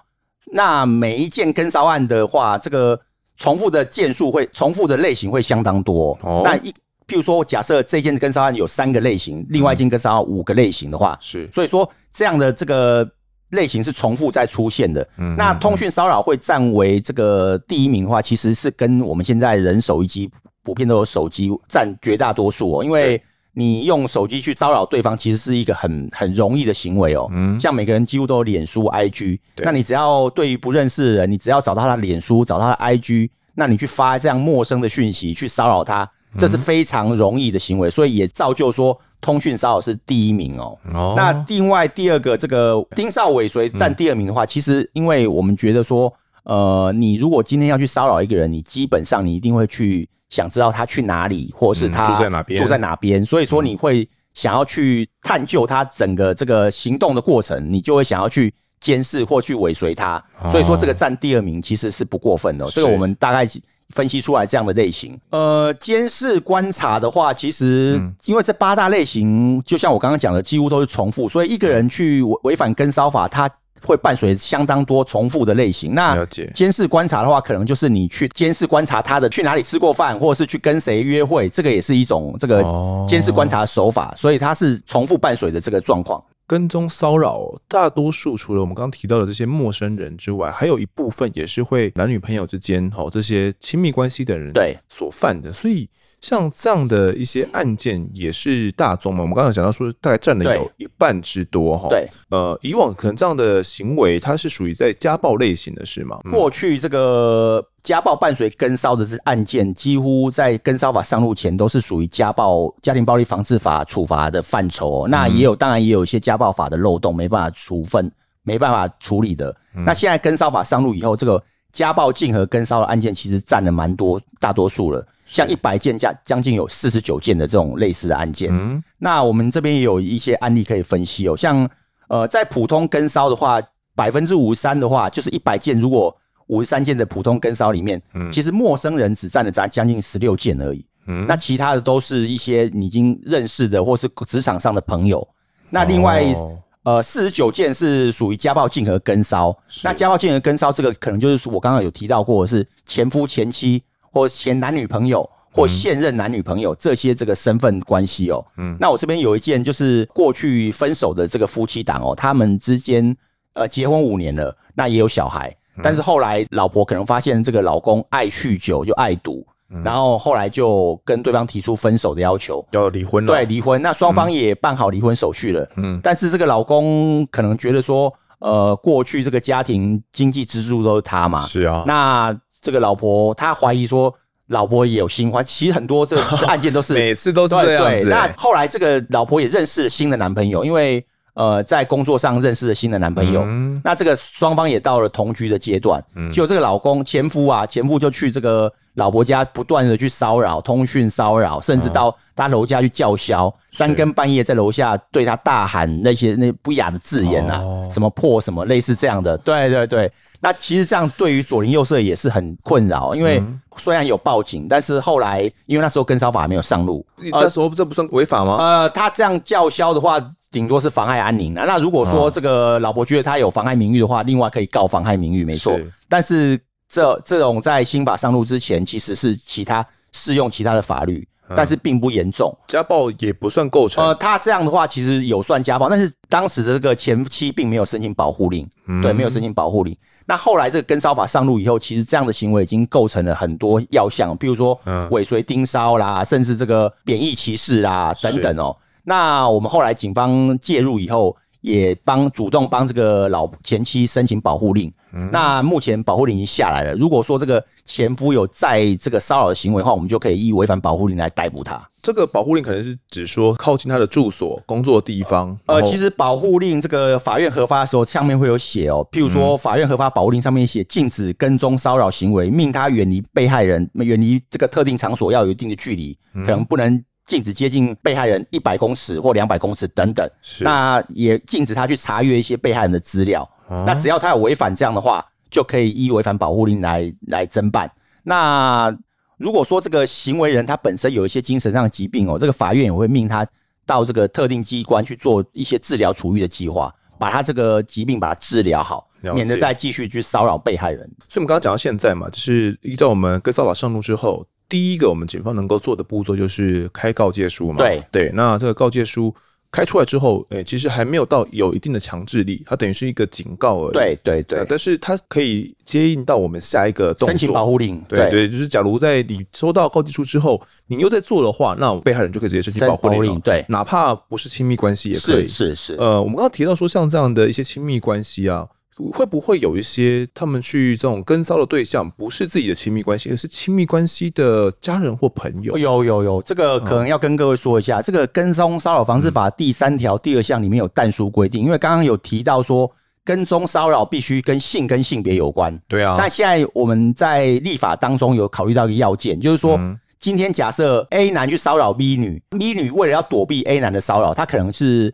那每一件跟骚案的话，这个重复的件数会重复的类型会相当多。哦，那一。譬如说，我假设这件跟骚案有三个类型，另外一件跟骚案五个类型的话，是，所以说这样的这个类型是重复在出现的。嗯，那通讯骚扰会占为这个第一名的话，其实是跟我们现在人手一机，普遍都有手机占绝大多数哦。因为你用手机去骚扰对方，其实是一个很很容易的行为哦。嗯，像每个人几乎都有脸书、IG，那你只要对于不认识的人，你只要找到他的脸书，找到他的 IG，那你去发这样陌生的讯息去骚扰他。这是非常容易的行为，所以也造就说通讯骚扰是第一名哦。哦，那另外第二个这个盯梢尾随占第二名的话，其实因为我们觉得说，呃，你如果今天要去骚扰一个人，你基本上你一定会去想知道他去哪里，或是他住在哪边，住在哪边，所以说你会想要去探究他整个这个行动的过程，你就会想要去监视或去尾随他。所以说这个占第二名其实是不过分的。这个我们大概。分析出来这样的类型，呃，监视观察的话，其实因为这八大类型，就像我刚刚讲的，几乎都是重复，所以一个人去违反跟骚法，他会伴随相当多重复的类型。那监视观察的话，可能就是你去监视观察他的去哪里吃过饭，或者是去跟谁约会，这个也是一种这个监视观察的手法，所以它是重复伴随的这个状况。跟踪骚扰，大多数除了我们刚刚提到的这些陌生人之外，还有一部分也是会男女朋友之间，哦，这些亲密关系的人对所犯的。所以像这样的一些案件也是大宗嘛？我们刚才讲到说，大概占了有一半之多哈。对，呃，以往可能这样的行为，它是属于在家暴类型的是吗？嗯、过去这个家暴伴随跟骚的这案件，几乎在跟骚法上路前都是属于家暴家庭暴力防治法处罚的范畴、哦。那也有，当然也有一些家暴法的漏洞，没办法处分，没办法处理的。嗯、那现在跟骚法上路以后，这个家暴竞合跟骚的案件其实占了蛮多大多数了。像一百件加将近有四十九件的这种类似的案件，嗯，那我们这边也有一些案例可以分析哦。像呃，在普通跟骚的话，百分之五十三的话，就是一百件，如果五十三件的普通跟骚里面，嗯，其实陌生人只占了咱将近十六件而已，嗯，那其他的都是一些你已经认识的或是职场上的朋友。那另外，哦、呃，四十九件是属于家暴竞合跟骚，那家暴竞合跟骚这个可能就是我刚刚有提到过是前夫前妻。或前男女朋友，或现任男女朋友，这些这个身份关系哦。嗯，那我这边有一件，就是过去分手的这个夫妻档哦，他们之间呃结婚五年了，那也有小孩，但是后来老婆可能发现这个老公爱酗酒，就爱赌，然后后来就跟对方提出分手的要求，要离婚了。对，离婚。那双方也办好离婚手续了。嗯，但是这个老公可能觉得说，呃，过去这个家庭经济支柱都是他嘛。是啊。那这个老婆，他怀疑说老婆也有新欢，其实很多这个案件都是 每次都是这样子。那后来这个老婆也认识了新的男朋友，因为呃在工作上认识了新的男朋友。嗯、那这个双方也到了同居的阶段。嗯，就这个老公前夫啊，前夫就去这个老婆家不断的去骚扰、通讯骚扰，甚至到他楼下去叫嚣，哦、三更半夜在楼下对他大喊那些那不雅的字眼啊，哦、什么破什么，类似这样的。对对对。那其实这样对于左邻右舍也是很困扰，因为虽然有报警，但是后来因为那时候跟烧法还没有上路，那时候这不算违法吗？呃，他这样叫嚣的话，顶多是妨害安宁。那如果说这个老婆觉得他有妨害名誉的话，另外可以告妨害名誉，没错。但是这这种在新法上路之前，其实是其他适用其他的法律，但是并不严重。家暴也不算构成。呃，他这样的话其实有算家暴，但是当时的这个前妻并没有申请保护令，嗯、对，没有申请保护令。那后来这个跟梢法上路以后，其实这样的行为已经构成了很多要项，比如说尾随盯梢啦，甚至这个贬义歧视啦等等哦。那我们后来警方介入以后，也帮主动帮这个老前妻申请保护令。嗯、那目前保护令已经下来了。如果说这个前夫有在这个骚扰的行为的话，我们就可以依违反保护令来逮捕他。这个保护令可能是指说靠近他的住所、工作的地方。呃，其实保护令这个法院核发的时候，上面会有写哦。譬如说，法院核发保护令上面写禁止跟踪骚扰行为，命他远离被害人，远离这个特定场所要有一定的距离，可能不能禁止接近被害人一百公尺或两百公尺等等。是。那也禁止他去查阅一些被害人的资料。那只要他有违反这样的话，就可以依违反保护令来来侦办。那如果说这个行为人他本身有一些精神上的疾病哦，这个法院也会命他到这个特定机关去做一些治疗处遇的计划，把他这个疾病把它治疗好，免得再继续去骚扰被害人。所以，我们刚刚讲到现在嘛，就是依照我们跟骚法上路之后，第一个我们警方能够做的步骤就是开告诫书嘛。对对，那这个告诫书。开出来之后，诶、欸，其实还没有到有一定的强制力，它等于是一个警告而已。对对对，但是它可以接应到我们下一个动作，申请保护令。对对，就是假如在你收到告知书之后，你又在做的话，那被害人就可以直接申请保护令。对，哪怕不是亲密关系也可以。是是是。呃，我们刚刚提到说，像这样的一些亲密关系啊。会不会有一些他们去这种跟骚的对象不是自己的亲密关系，而是亲密关系的家人或朋友？有有有，这个可能要跟各位说一下，嗯、这个跟踪骚扰防治法第三条第二项里面有但书规定，因为刚刚有提到说跟踪骚扰必须跟性跟性别有关。对啊。但现在我们在立法当中有考虑到一个要件，就是说、嗯、今天假设 A 男去骚扰 B 女，B 女为了要躲避 A 男的骚扰，她可能是。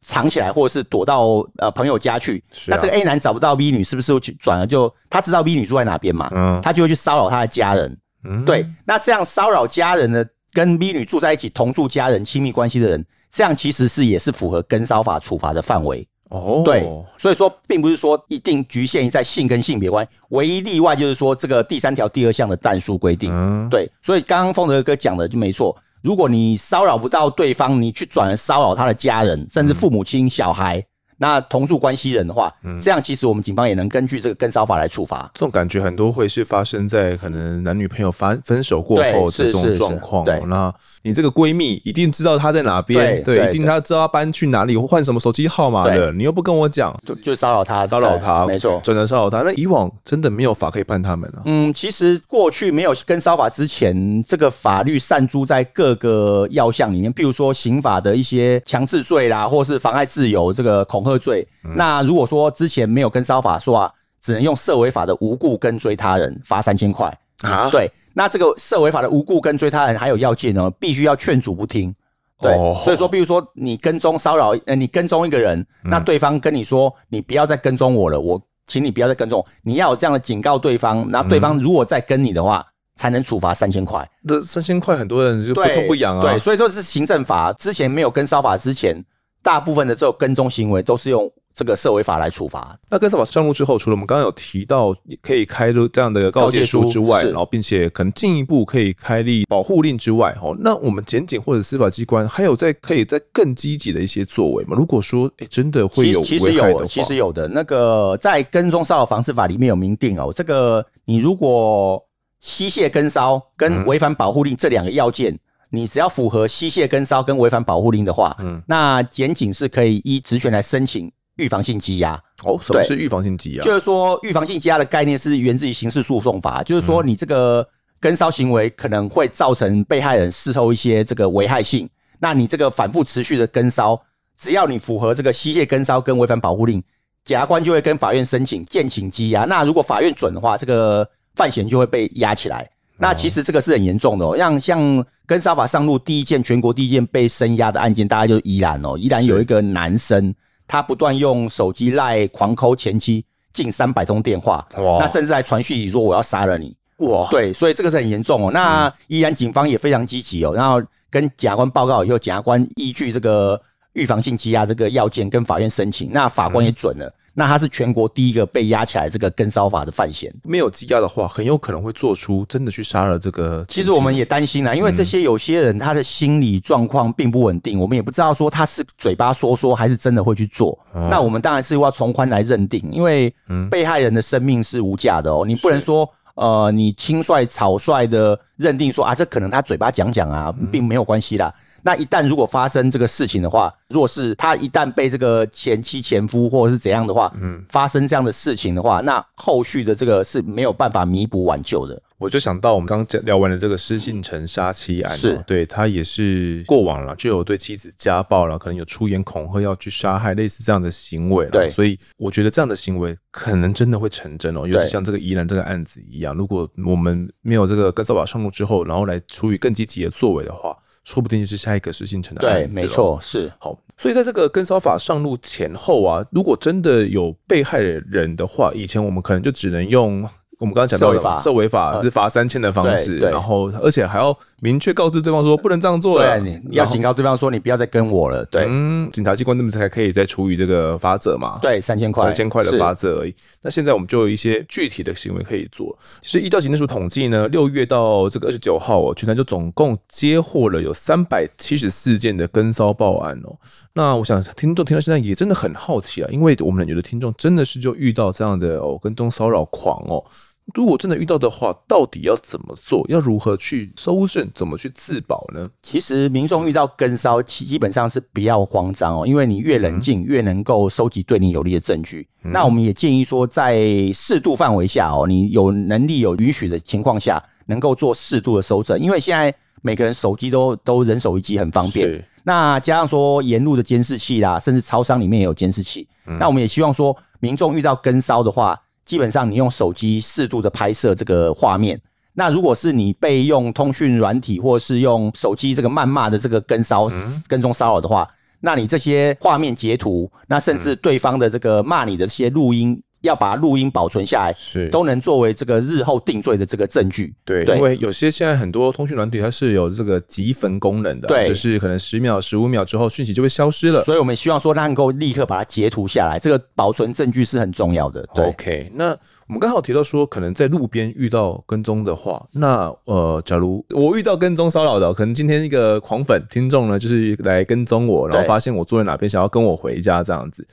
藏起来，或者是躲到呃朋友家去。啊、那这个 A 男找不到 B 女，是不是就去转了？就他知道 B 女住在哪边嘛？嗯，他就会去骚扰他的家人。嗯，对。那这样骚扰家人的，跟 B 女住在一起，同住家人、亲密关系的人，这样其实是也是符合跟骚法处罚的范围。哦，对。所以说，并不是说一定局限于在性跟性别关系，唯一例外就是说这个第三条第二项的但书规定。嗯，对。所以刚刚凤德哥讲的就没错。如果你骚扰不到对方，你去转而骚扰他的家人，甚至父母亲、小孩，那同住关系人的话，嗯这样其实我们警方也能根据这个跟骚法来处罚。这种感觉很多会是发生在可能男女朋友分分手过后这种状况。对，那你这个闺蜜一定知道她在哪边，对，一定她知道她搬去哪里，换什么手机号码的，你又不跟我讲，就就骚扰她，骚扰她，没错，真的骚扰她。那以往真的没有法可以判他们了。嗯，其实过去没有跟骚法之前，这个法律散诸在各个要项里面，譬如说刑法的一些强制罪啦，或是妨碍自由这个恐吓罪。嗯、那如果说之前没有跟骚法说啊，只能用涉违法的无故跟追他人，罚三千块啊。对，那这个涉违法的无故跟追他人还有要件呢，必须要劝阻不听。对，哦、所以说，比如说你跟踪骚扰，呃，你跟踪一个人，嗯、那对方跟你说，你不要再跟踪我了，我请你不要再跟踪我，你要有这样的警告对方，那对方如果再跟你的话，嗯、才能处罚三千块。这三千块很多人就不痛不痒啊。对，所以说是行政法之前没有跟骚法之前，大部分的这种跟踪行为都是用。这个涉违法来处罚。那跟骚法上路之后，除了我们刚刚有提到可以开出这样的告诫书之外，然后并且可能进一步可以开立保护令之外，哦，那我们检警或者司法机关还有在可以在更积极的一些作为吗？如果说哎真的会有其实有其实有的那个在跟踪骚扰防治法里面有明定哦，这个你如果吸械跟骚跟违反保护令这两个要件，你只要符合吸械跟烧跟违反保护令的话，嗯，那检警是可以依职权来申请。预防性羁押哦，什么是预防性羁押？就是说，预防性羁押的概念是源自于刑事诉讼法，就是说，你这个跟烧行为可能会造成被害人事后一些这个危害性，那你这个反复持续的跟烧，只要你符合这个吸械跟烧跟违反保护令，检察官就会跟法院申请建请羁押。那如果法院准的话，这个犯嫌就会被押起来。那其实这个是很严重的哦，像像跟沙法上路第一件全国第一件被声押的案件，大家就是宜兰哦，依然有一个男生。他不断用手机赖狂抠前妻近三百通电话，哇那甚至还传讯息说我要杀了你，哇！对，所以这个是很严重哦。那依然警方也非常积极哦，然后跟检察官报告以后，检察官依据这个预防性羁押这个要件跟法院申请，那法官也准了。嗯那他是全国第一个被押起来这个跟骚法的犯嫌，没有羁押的话，很有可能会做出真的去杀了这个。其实我们也担心啦，因为这些有些人他的心理状况并不稳定，我们也不知道说他是嘴巴说说还是真的会去做。那我们当然是要从宽来认定，因为被害人的生命是无价的哦，你不能说呃你轻率草率的认定说啊这可能他嘴巴讲讲啊，并没有关系啦。那一旦如果发生这个事情的话，若是他一旦被这个前妻、前夫或者是怎样的话，嗯，发生这样的事情的话，那后续的这个是没有办法弥补挽救的。我就想到我们刚刚聊完了这个施信成杀妻案，是对他也是过往了就有对妻子家暴了，可能有出言恐吓要去杀害，类似这样的行为了。对，所以我觉得这样的行为可能真的会成真哦，尤其像这个宜兰这个案子一样，如果我们没有这个跟骚法上路之后，然后来处于更积极的作为的话。说不定就是下一个施信成的案子。对，没错，是好。所以在这个跟骚法上路前后啊，如果真的有被害人的话，以前我们可能就只能用我们刚刚讲到的受违法，是罚三千的方式，然后而且还要。明确告知对方说不能这样做了，对，你要警告对方说你不要再跟我了。对，嗯，警察机关那么才可以再处以这个罚则嘛？对，三千块，三千块的罚则而已。那现在我们就有一些具体的行为可以做。其实依照警政署统计呢，六月到这个二十九号哦，全台就总共接获了有三百七十四件的跟骚报案哦。那我想听众听到现在也真的很好奇啊，因为我们有的听众真的是就遇到这样的哦跟踪骚扰狂哦。如果真的遇到的话，到底要怎么做？要如何去搜证？怎么去自保呢？其实民众遇到跟骚，其基本上是不要慌张哦，因为你越冷静，越能够收集对你有利的证据。嗯、那我们也建议说，在适度范围下哦，你有能力、有允许的情况下，能够做适度的搜证。因为现在每个人手机都都人手一机，很方便。那加上说沿路的监视器啦，甚至超商里面也有监视器。嗯、那我们也希望说，民众遇到跟骚的话。基本上，你用手机适度的拍摄这个画面。那如果是你被用通讯软体，或是用手机这个谩骂的这个跟骚、跟踪骚扰的话，那你这些画面截图，那甚至对方的这个骂你的这些录音。要把录音保存下来，是都能作为这个日后定罪的这个证据。对，对因为有些现在很多通讯软体它是有这个集焚功能的，对，就是可能十秒、十五秒之后讯息就会消失了。所以我们希望说它能够立刻把它截图下来，这个保存证据是很重要的。对 OK，那我们刚好提到说，可能在路边遇到跟踪的话，那呃，假如我遇到跟踪骚扰的，可能今天一个狂粉听众呢，就是来跟踪我，然后发现我坐在哪边，想要跟我回家这样子。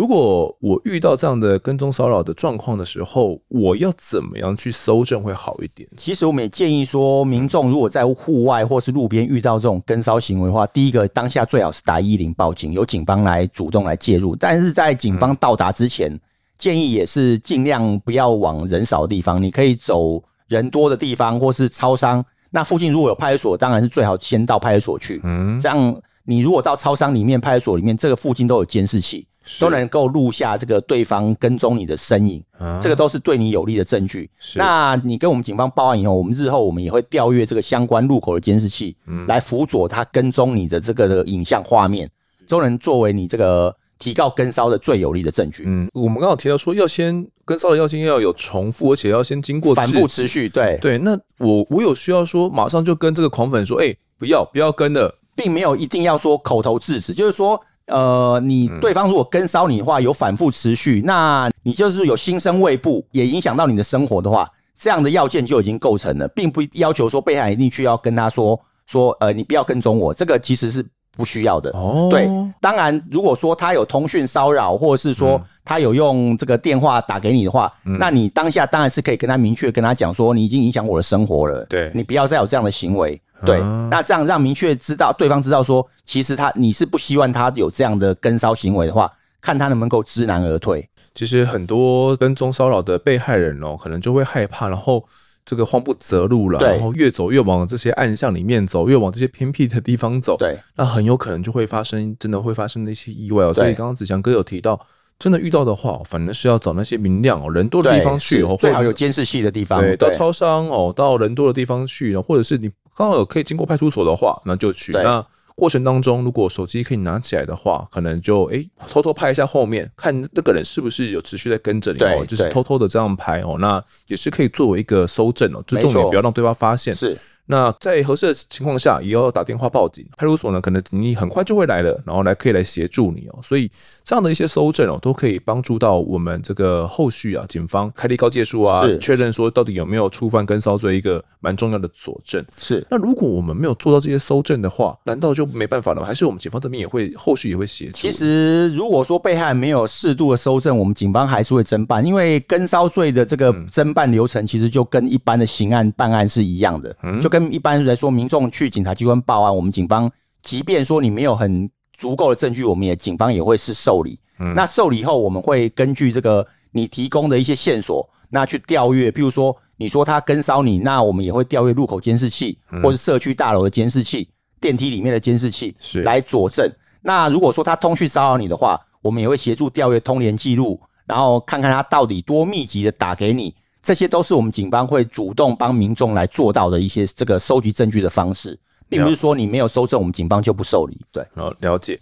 如果我遇到这样的跟踪骚扰的状况的时候，我要怎么样去搜证会好一点？其实我们也建议说，民众如果在户外或是路边遇到这种跟骚行为的话，第一个当下最好是打一一零报警，由警方来主动来介入。但是在警方到达之前，嗯、建议也是尽量不要往人少的地方，你可以走人多的地方或是超商。那附近如果有派出所，当然是最好先到派出所去。嗯，这样你如果到超商里面、派出所里面，这个附近都有监视器。都能够录下这个对方跟踪你的身影，啊，这个都是对你有利的证据。那你跟我们警方报案以后，我们日后我们也会调阅这个相关路口的监视器，嗯，来辅佐他跟踪你的这个的影像画面，都能作为你这个提告跟梢的最有力的证据。嗯，我们刚好提到说，要先跟梢的要件要有重复，而且要先经过反复持续。对对，那我我有需要说，马上就跟这个狂粉说，哎，欸，不要不要跟了，并没有一定要说口头制止，就是说。呃，你对方如果跟骚你的话，有反复持续，那你就是有心生畏怖，也影响到你的生活的话，这样的要件就已经构成了，并不要求说被害人一定去要跟他说说，呃，你不要跟踪我，这个其实是不需要的。哦，对，当然，如果说他有通讯骚扰，或者是说他有用这个电话打给你的话，嗯，那你当下当然是可以跟他明确跟他讲说，你已经影响我的生活了，对，你不要再有这样的行为。对，那这样让明确知道对方知道说，其实他你是不希望他有这样的跟骚行为的话，看他能不能够知难而退。其实很多跟踪骚扰的被害人哦，可能就会害怕，然后这个慌不择路了，然后越走越往这些暗巷里面走，越往这些偏僻的地方走。对，那很有可能就会发生，真的会发生那些意外哦。所以刚刚子强哥有提到，真的遇到的话，反正是要找那些明亮哦、人多的地方去哦，最好有监视器的地方。对，到超商哦，到人多的地方去，或者是你。刚好有可以经过派出所的话，那就去。那过程当中，如果手机可以拿起来的话，可能就诶、欸、偷偷拍一下后面，看那个人是不是有持续在跟着你哦，就是偷偷的这样拍哦，那也是可以作为一个搜证哦，就重点不要让对方发现。是。那在合适的情况下，也要打电话报警。派出所呢，可能你很快就会来了，然后来可以来协助你哦。所以这样的一些搜证哦，都可以帮助到我们这个后续啊，警方开立告诫书啊，确认说到底有没有触犯跟骚罪一个蛮重要的佐证。是。那如果我们没有做到这些搜证的话，难道就没办法了吗？还是我们警方这边也会后续也会协助？其实如果说被害人没有适度的搜证，我们警方还是会侦办，因为跟骚罪的这个侦办流程其实就跟一般的刑案办案是一样的，嗯、就跟一般来说明。民众去警察机关报案，我们警方即便说你没有很足够的证据，我们也警方也会是受理。嗯，那受理后，我们会根据这个你提供的一些线索，那去调阅。譬如说，你说他跟骚你，那我们也会调阅路口监视器，或是社区大楼的监视器、电梯里面的监视器，是来佐证。那如果说他通讯骚扰你的话，我们也会协助调阅通联记录，然后看看他到底多密集的打给你。这些都是我们警方会主动帮民众来做到的一些这个收集证据的方式，并不是说你没有收证，我们警方就不受理。对，然后，了解。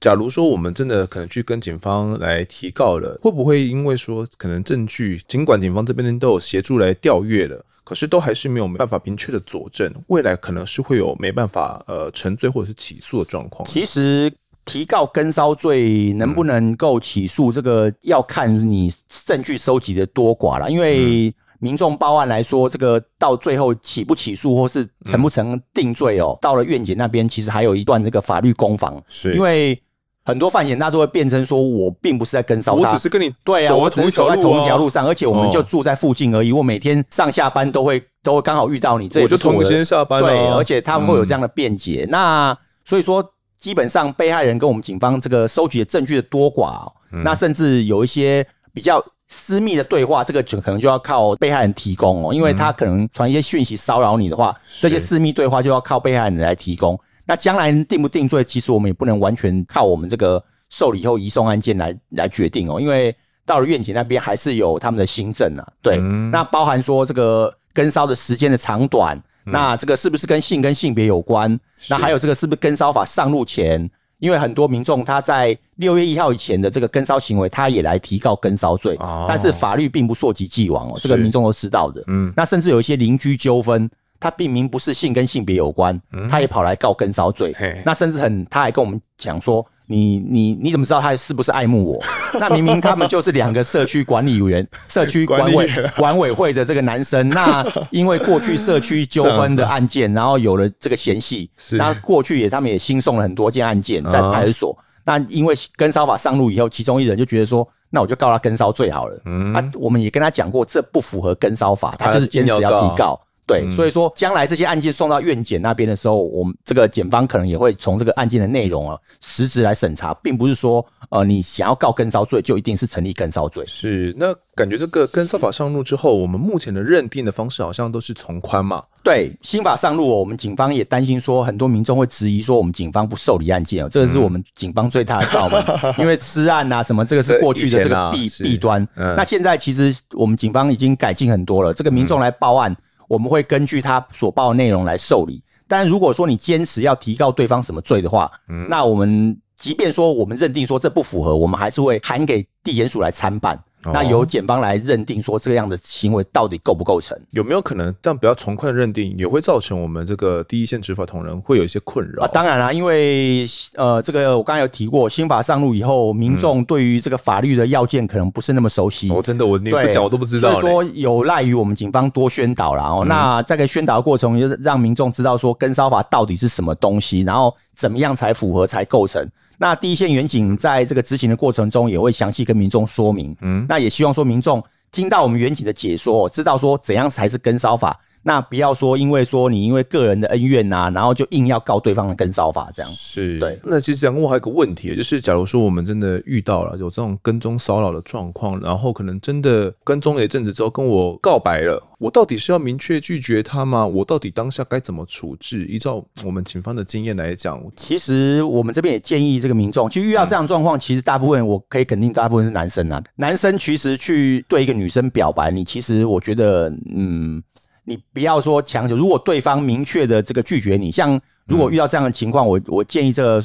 假如说我们真的可能去跟警方来提告了，会不会因为说可能证据，尽管警方这边都有协助来调阅了，可是都还是没有没办法明确的佐证，未来可能是会有没办法呃沉罪或者是起诉的状况？其实。提告跟骚罪能不能够起诉，这个要看你证据收集的多寡了。因为民众报案来说，这个到最后起不起诉或是成不成定罪哦，到了院检那边，其实还有一段这个法律攻防。是，因为很多犯嫌他都会辩称说，我并不是在跟骚他，我只是跟你对啊，我只是走在同一条路上，而且我们就住在附近而已。我每天上下班都会都会刚好遇到你，这也就同时间下班。对，而且他们会有这样的辩解。那所以说。基本上，被害人跟我们警方这个收集的证据的多寡哦，那甚至有一些比较私密的对话，这个就可能就要靠被害人提供哦，因为他可能传一些讯息骚扰你的话，这些私密对话就要靠被害人来提供。那将来定不定罪，其实我们也不能完全靠我们这个受理后移送案件来来决定哦，因为到了院检那边还是有他们的新证啊。对，那包含说这个跟梢的时间的长短。那这个是不是跟性跟性别有关？那还有这个是不是跟骚法上路前？因为很多民众他在六月一号以前的这个跟骚行为，他也来提告跟骚罪，但是法律并不溯及既往哦，这个民众都知道的。嗯，那甚至有一些邻居纠纷，他并明不是性跟性别有关，他也跑来告跟骚罪。那甚至很，他还跟我们讲说，你你你怎么知道他是不是爱慕我？那明明他们就是两个社区管理员、社区管委管委会的这个男生。那因为过去社区纠纷的案件，然后有了这个嫌隙，那过去也他们也新送了很多件案件在派出所。那因为跟骚法上路以后，其中一人就觉得说，那我就告他跟骚最好了。嗯，那我们也跟他讲过，这不符合跟骚法，他就是坚持要提告。对，嗯、所以说将来这些案件送到院检那边的时候，我们这个检方可能也会从这个案件的内容啊，实质来审查，并不是说呃你想要告跟烧罪就一定是成立跟烧罪。是，那感觉这个跟烧法上路之后，我们目前的认定的方式好像都是从宽嘛。对，新法上路，我们警方也担心说，很多民众会质疑说，我们警方不受理案件哦，这个是我们警方最大的罩门，嗯、因为吃案啊什么，这个是过去的这个弊弊端。嗯、那现在其实我们警方已经改进很多了，这个民众来报案。嗯我们会根据他所报的内容来受理，但如果说你坚持要提告对方什么罪的话，嗯，那我们即便说我们认定说这不符合，我们还是会函给地检署来参办。那由检方来认定说这样的行为到底构不构成？有没有可能这样比较从宽的认定，也会造成我们这个第一线执法同仁会有一些困扰？啊，当然啦，因为呃，这个我刚才有提过，新法上路以后，民众对于这个法律的要件可能不是那么熟悉。我、嗯哦、真的，我你不讲我都不知道。所以说有赖于我们警方多宣导啦。哦、嗯，那在这个宣导的过程，就让民众知道说跟骚法到底是什么东西，然后怎么样才符合才构成。那第一线员警在这个执行的过程中，也会详细跟民众说明。嗯，那也希望说民众听到我们员警的解说，知道说怎样才是跟骚法。那不要说，因为说你因为个人的恩怨呐、啊，然后就硬要告对方的跟骚法这样。是，对。那其实想问我还有个问题，就是假如说我们真的遇到了有这种跟踪骚扰的状况，然后可能真的跟踪了一阵子之后跟我告白了，我到底是要明确拒绝他吗？我到底当下该怎么处置？依照我们警方的经验来讲，其实我们这边也建议这个民众，其实遇到这样状况，嗯、其实大部分我可以肯定，大部分是男生啊。男生其实去对一个女生表白，你其实我觉得，嗯。你不要说强求，如果对方明确的这个拒绝你，像如果遇到这样的情况，我我建议这个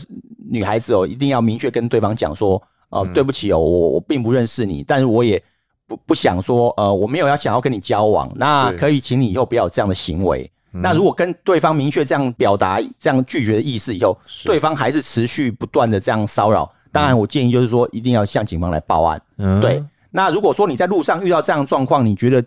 女孩子哦，一定要明确跟对方讲说，哦，对不起哦，我我并不认识你，但是我也不不想说，呃，我没有要想要跟你交往，那可以请你以后不要有这样的行为。那如果跟对方明确这样表达这样拒绝的意思以后，对方还是持续不断的这样骚扰，当然我建议就是说，一定要向警方来报案。嗯对，那如果说你在路上遇到这样的状况，你觉得？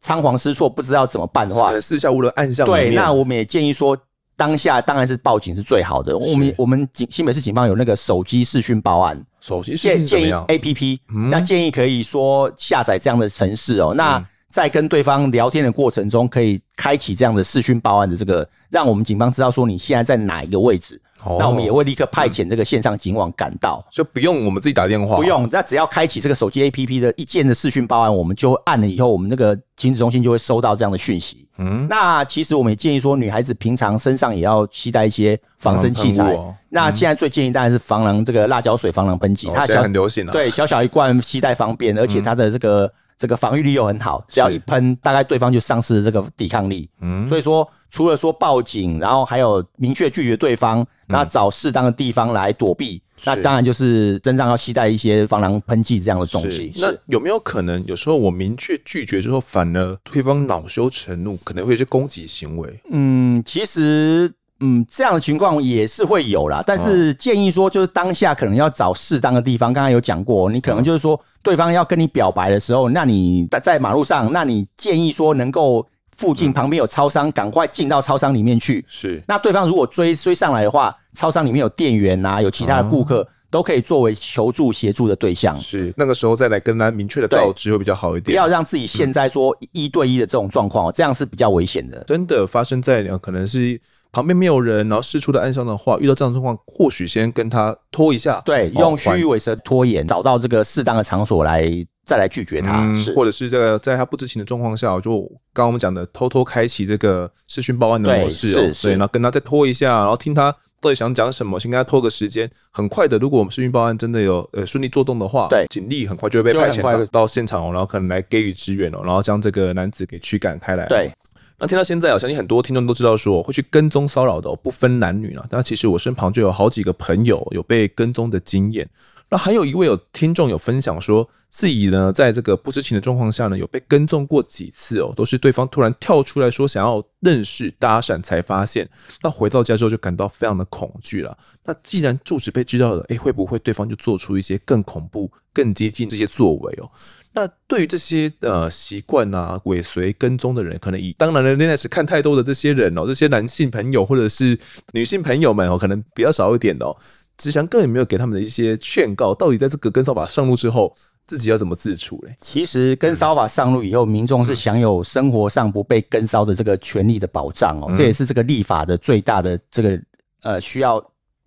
仓皇失措，不知道怎么办的话，四下无人，暗巷。对，那我们也建议说，当下当然是报警是最好的。我们我们警新北市警方有那个手机视讯报案，手机视讯怎么样？APP，那建议可以说下载这样的程式哦。那在跟对方聊天的过程中，可以开启这样的视讯报案的这个，让我们警方知道说你现在在哪一个位置。那我们也会立刻派遣这个线上警网赶到，就不用我们自己打电话，不用，那只要开启这个手机 APP 的一键的视讯报案，我们就按了以后，我们那个警指中心就会收到这样的讯息。嗯，那其实我们也建议说，女孩子平常身上也要携带一些防身器材。那现在最建议当然是防狼这个辣椒水、防狼喷剂，它现在很流行了。对，小小一罐携带方便，而且它的这个这个防御力又很好，只要一喷，大概对方就丧失了这个抵抗力。嗯，所以说。除了说报警，然后还有明确拒绝对方，那找适当的地方来躲避，嗯、那当然就是身上要携带一些防狼喷剂这样的东西。那有没有可能，有时候我明确拒绝之后，反而对方恼羞成怒，可能会有些攻击行为？嗯，其实，嗯，这样的情况也是会有啦。但是建议说，就是当下可能要找适当的地方。刚刚有讲过，你可能就是说，对方要跟你表白的时候，那你在马路上，那你建议说能够。附近旁边有超商，赶快进到超商里面去。是，那对方如果追追上来的话，超商里面有店员啊，有其他的顾客，都可以作为求助协助的对象。是，那个时候再来跟他明确的告知会比较好一点。不要让自己现在说一对一的这种状况，这样是比较危险的。真的发生在可能是旁边没有人，然后释出的暗箱的话，遇到这样的状况，或许先跟他拖一下。对，用虚与委蛇拖延，找到这个适当的场所来。再来拒绝他，嗯、或者是这个在他不知情的状况下，就刚刚我们讲的偷偷开启这个视讯报案的模式哦，对，然后跟他再拖一下，然后听他到底想讲什么，先跟他拖个时间。很快的，如果我们视讯报案真的有呃顺利做动的话，对，警力很快就会被派遣到到现场哦，然后可能来给予支援哦，然后将这个男子给驱赶开来。对，那听到现在，我相信很多听众都知道说会去跟踪骚扰的不分男女了，但其实我身旁就有好几个朋友有被跟踪的经验。那还有一位有听众有分享说，自己呢在这个不知情的状况下呢，有被跟踪过几次哦，都是对方突然跳出来说想要认识搭讪才发现。那回到家之后就感到非常的恐惧了。那既然住址被知道了，诶，会不会对方就做出一些更恐怖、更接近这些作为哦？那对于这些呃习惯啊尾随跟踪的人，可能以当然了恋爱时看太多的这些人哦，这些男性朋友或者是女性朋友们哦，可能比较少一点的哦。子祥哥有没有给他们的一些劝告？到底在这个跟骚法上路之后，自己要怎么自处嘞？其实跟骚法上路以后，民众是享有生活上不被跟骚的这个权利的保障哦，嗯、这也是这个立法的最大的这个呃需要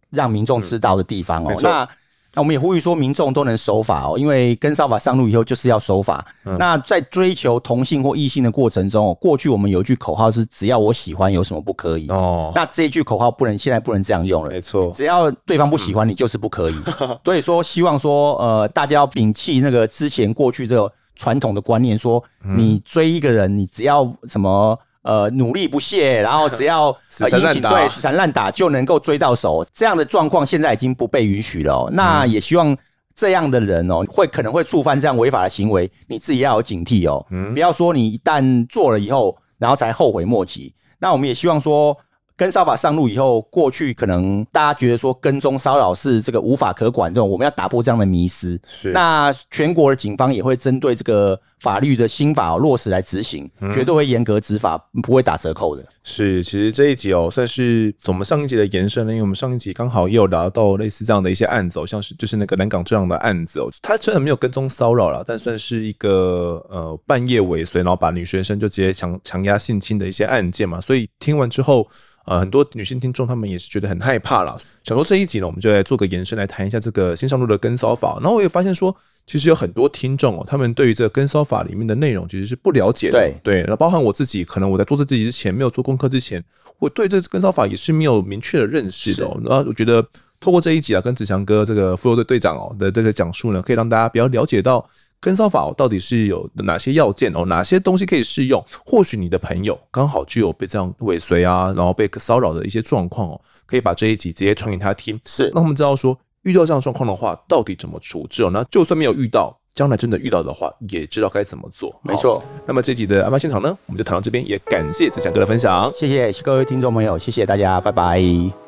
让民众知道的地方哦。嗯、那那我们也呼吁说，民众都能守法哦，因为跟骚法上路以后就是要守法。嗯、那在追求同性或异性的过程中，过去我们有一句口号是“只要我喜欢，有什么不可以”。哦，那这一句口号不能现在不能这样用了。没错，只要对方不喜欢你，就是不可以。嗯、所以说，希望说，呃，大家要摒弃那个之前过去这个传统的观念，说你追一个人，你只要什么。呃，努力不懈，然后只要死缠烂打，对，死缠烂打就能够追到手，这样的状况现在已经不被允许了哦。那也希望这样的人哦，会可能会触犯这样违法的行为，你自己要有警惕哦，不要说你一旦做了以后，然后才后悔莫及。那我们也希望说。跟骚法上路以后，过去可能大家觉得说跟踪骚扰是这个无法可管，这种我们要打破这样的迷思。是，那全国的警方也会针对这个法律的新法落实来执行，嗯、绝对会严格执法，不会打折扣的。是，其实这一集哦，算是我们上一集的延伸了，因为我们上一集刚好也有聊到类似这样的一些案子哦，像是就是那个南港这样的案子哦，他虽然没有跟踪骚扰了，但算是一个呃半夜尾随，然后把女学生就直接强强压性侵的一些案件嘛，所以听完之后。呃，很多女性听众她们也是觉得很害怕啦。想说这一集呢，我们就来做个延伸，来谈一下这个新上路的跟骚法。然后我也发现说，其实有很多听众哦，他们对于这个跟骚法里面的内容其实是不了解的。对对，那包含我自己，可能我在做这自己之前，没有做功课之前，我对这跟骚法也是没有明确的认识的。然后我觉得透过这一集啊，跟子强哥这个妇幼队队长哦的这个讲述呢，可以让大家比较了解到。跟骚法到底是有哪些要件哦？哪些东西可以适用？或许你的朋友刚好就有被这样尾随啊，然后被骚扰的一些状况哦，可以把这一集直接传给他听。是，那我们知道说，遇到这样状况的话，到底怎么处置哦？那就算没有遇到，将来真的遇到的话，也知道该怎么做。没错。那么这集的案发现场呢，我们就谈到这边，也感谢子祥哥的分享。谢谢各位听众朋友，谢谢大家，拜拜。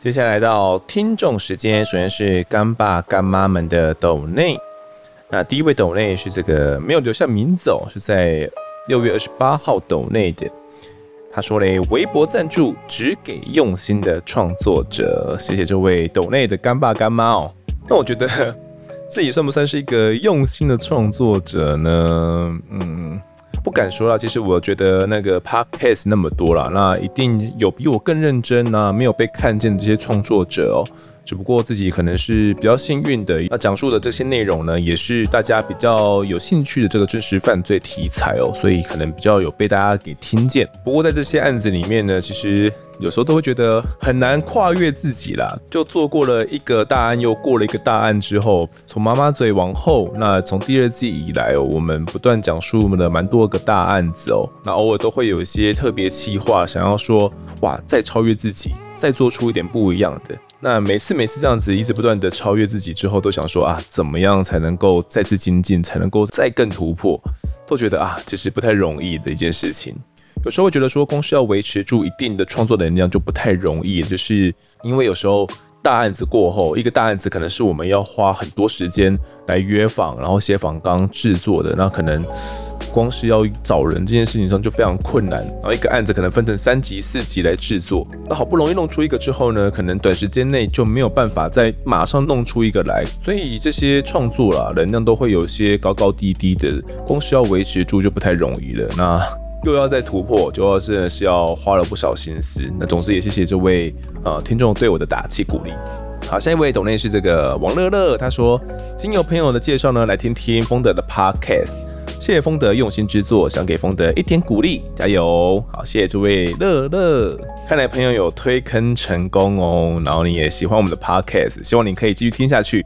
接下来到听众时间，首先是干爸干妈们的抖内。那第一位抖内是这个没有留下名字，是在六月二十八号抖内的。他说嘞，微博赞助只给用心的创作者，谢谢这位抖内的干爸干妈哦。那我觉得 自己算不算是一个用心的创作者呢？嗯。不敢说了，其实我觉得那个 podcast 那么多了，那一定有比我更认真啊，没有被看见的这些创作者哦。只不过自己可能是比较幸运的，那讲述的这些内容呢，也是大家比较有兴趣的这个真实犯罪题材哦，所以可能比较有被大家给听见。不过在这些案子里面呢，其实有时候都会觉得很难跨越自己啦。就做过了一个大案，又过了一个大案之后，从妈妈嘴往后，那从第二季以来哦，我们不断讲述了蛮多个大案子哦，那偶尔都会有一些特别企划，想要说哇，再超越自己，再做出一点不一样的。那每次每次这样子一直不断的超越自己之后，都想说啊，怎么样才能够再次精进，才能够再更突破，都觉得啊，这是不太容易的一件事情。有时候会觉得说，公司要维持住一定的创作能量就不太容易，就是因为有时候大案子过后，一个大案子可能是我们要花很多时间来约访，然后写访纲制作的，那可能。光是要找人这件事情上就非常困难，然后一个案子可能分成三集、四集来制作，那好不容易弄出一个之后呢，可能短时间内就没有办法再马上弄出一个来，所以这些创作啦，能量都会有些高高低低的，光是要维持住就不太容易了。那 又要再突破，就要真的是要花了不少心思。那总之也谢谢这位呃听众对我的打气鼓励。好，下一位董内是这个王乐乐，他说经由朋友的介绍呢，来听听风德的 Podcast。谢谢丰德用心制作，想给丰德一点鼓励，加油！好，谢谢这位乐乐，看来朋友有推坑成功哦，然后你也喜欢我们的 podcast，希望你可以继续听下去。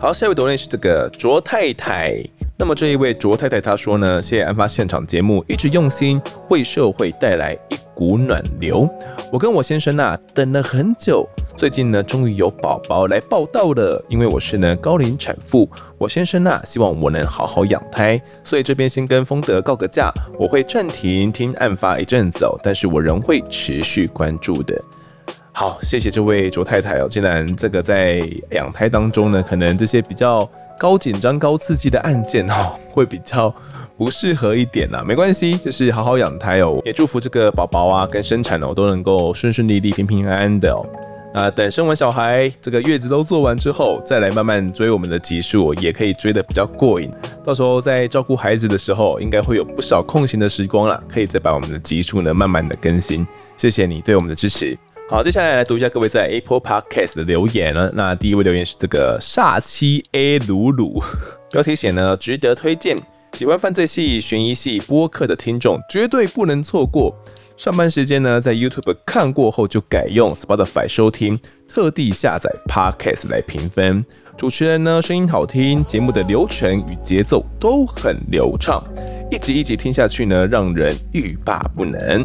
好，下一位抖内是这个卓太太，那么这一位卓太太她说呢，谢谢案发现场节目一直用心为社会带来一股暖流。我跟我先生呐、等了很久，最近呢终于有宝宝来报到了。因为我是呢高龄产妇，我先生呐、希望我能好好养胎，所以这边先跟丰德告个假，我会暂停听案发一阵子哦，但是我仍会持续关注的。好，谢谢这位卓太太哦。既然这个在养胎当中呢，可能这些比较。高紧张、高刺激的案件哦，会比较不适合一点啦。没关系，就是好好养胎哦。也祝福这个宝宝啊跟生产哦都能够顺顺利利、平平安安的哦。那等生完小孩，这个月子都做完之后，再来慢慢追我们的集数，也可以追得比较过瘾。到时候在照顾孩子的时候，应该会有不少空闲的时光啦，可以再把我们的集数呢慢慢的更新。谢谢你对我们的支持。好，接下来来读一下各位在 Apple Podcast 的留言呢。那第一位留言是这个煞七 A 鲁鲁，标题写呢值得推荐，喜欢犯罪系、悬疑系播客的听众绝对不能错过。上班时间呢在 YouTube 看过后就改用 Spotify 收听，特地下载 Podcast 来评分。主持人呢声音好听，节目的流程与节奏都很流畅，一集一集听下去呢让人欲罢不能。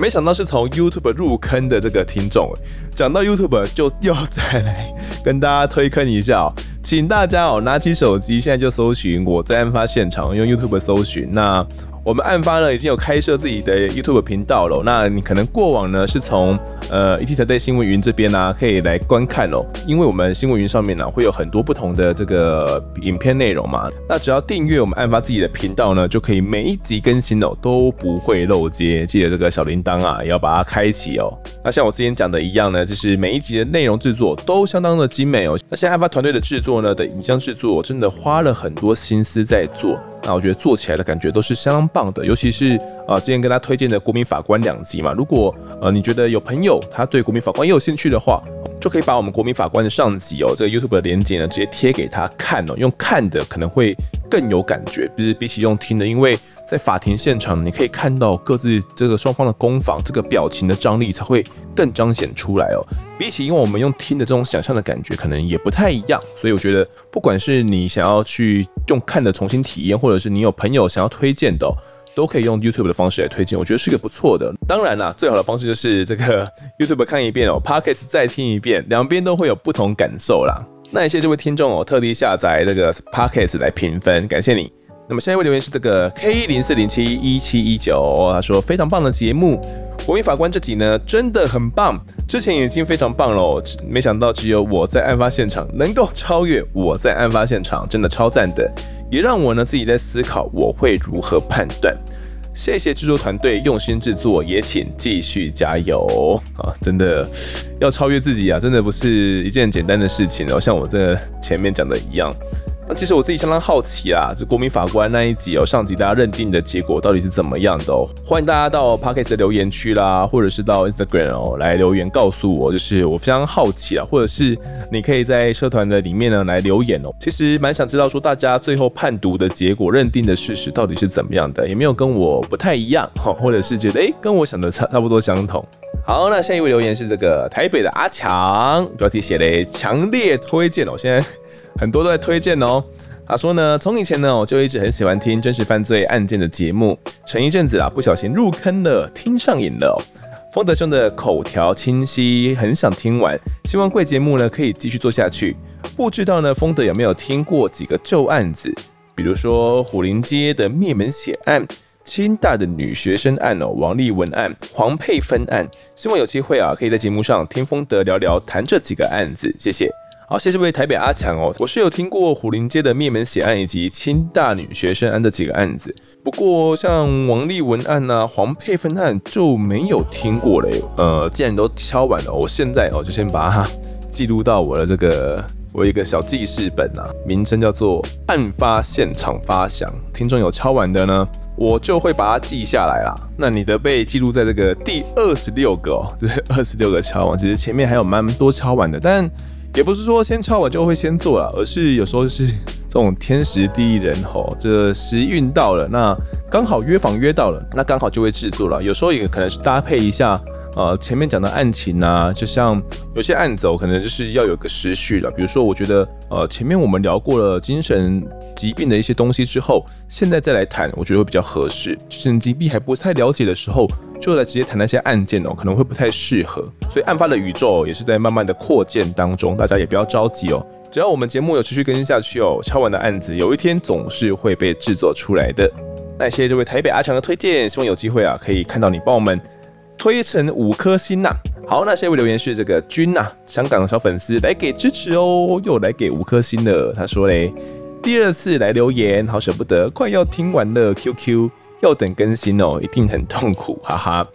没想到是从 YouTube 入坑的这个听众，讲到 YouTube 就又再来跟大家推坑一下哦，请大家哦拿起手机，现在就搜寻我在案发现场，用 YouTube 搜寻那。我们案发呢已经有开设自己的 YouTube 频道了，那你可能过往呢是从呃 ETtoday 新闻云这边呢、啊、可以来观看哦，因为我们新闻云上面呢、啊、会有很多不同的这个影片内容嘛，那只要订阅我们案发自己的频道呢，就可以每一集更新哦都不会漏接，记得这个小铃铛啊也要把它开启哦。那像我之前讲的一样呢，就是每一集的内容制作都相当的精美哦。那现在案发团队的制作呢的影像制作真的花了很多心思在做。那我觉得做起来的感觉都是相当棒的，尤其是、呃，之前跟他推荐的《国民法官》两集嘛。如果呃你觉得有朋友他对《国民法官》也有兴趣的话，就可以把我们《国民法官》的上集哦，这个 YouTube 的连接呢，直接贴给他看哦。用看的可能会更有感觉，就是比起用听的，因为在法庭现场你可以看到各自这个双方的攻防，这个表情的张力才会更彰显出来哦。比起因为我们用听的这种想象的感觉，可能也不太一样。所以我觉得，不管是你想要去用看的重新体验，或者是你有朋友想要推荐的，都可以用 YouTube 的方式来推荐。我觉得是个不错的。当然啦，最好的方式就是这个 YouTube 看一遍哦，Podcast 再听一遍，两边都会有不同感受啦。那也谢谢这位听众哦，特地下载这个 Podcast 来评分，感谢你。那么下一位留言是这个 K 零四零七一七一九，他说非常棒的节目。国民法官这集呢，真的很棒，之前已经非常棒了，没想到只有我在案发现场能够超越我在案发现场，真的超赞的，也让我呢自己在思考我会如何判断。谢谢制作团队用心制作，也请继续加油啊！真的要超越自己啊，真的不是一件简单的事情哦，像我这前面讲的一样。其实我自己相当好奇啊，这国民法官那一集哦，上集大家认定的结果到底是怎么样的哦？欢迎大家到 Podcast 的留言区啦，或者是到 Instagram 哦来留言告诉我，就是我非常好奇啊，或者是你可以在社团的里面呢来留言哦。其实蛮想知道说大家最后判读的结果、认定的事实到底是怎么样的，有没有跟我不太一样哈，或者是觉得诶跟我想的差差不多相同。好，那下一位留言是这个台北的阿强，标题写嘞强烈推荐哦，现在。很多都在推荐哦。他说呢，从以前呢，我就一直很喜欢听真实犯罪案件的节目。前一阵子啊，不小心入坑了，听上瘾了。丰德兄的口条清晰，很想听完。希望贵节目呢可以继续做下去。不知道呢，丰德有没有听过几个旧案子？比如说虎林街的灭门血案、清大的女学生案哦、王丽文案、黄佩芬案。希望有机会啊，可以在节目上听丰德聊聊谈这几个案子。谢谢。好，谢谢这位台北阿强哦，我是有听过虎林街的灭门血案以及清大女学生案的几个案子，不过像王丽文案呐、啊、黄佩芬案就没有听过嘞。呃，既然都敲完了，我现在哦就先把它记录到我的这个我一个小记事本啊，名称叫做案发现场发响。听众有敲完的呢，我就会把它记下来啦。那你的被记录在这个第二十六个哦，这二十六个敲完，其实前面还有蛮多敲完的，但。也不是说先敲完就会先做了，而是有时候是 这种天时地利人和，这时运到了，那刚好约房约到了，那刚好就会制作了。有时候也可能是搭配一下呃前面讲的案情啊，就像有些案子哦，可能就是要有个时序了。比如说，我觉得呃前面我们聊过了精神疾病的一些东西之后，现在再来谈，我觉得会比较合适。精神疾病还不太了解的时候，就来直接谈那些案件哦，可能会不太适合。所以案发的宇宙也是在慢慢的扩建当中，大家也不要着急哦。只要我们节目有持续更新下去哦，敲完的案子有一天总是会被制作出来的。那谢谢这位台北阿强的推荐，希望有机会啊可以看到你帮我们推成五颗星呐、啊。好，那下一位留言是这个君呐、啊，香港的小粉丝来给支持哦，又来给五颗星了。他说嘞，第二次来留言，好舍不得，快要听完了，QQ 要等更新哦，一定很痛苦，哈哈。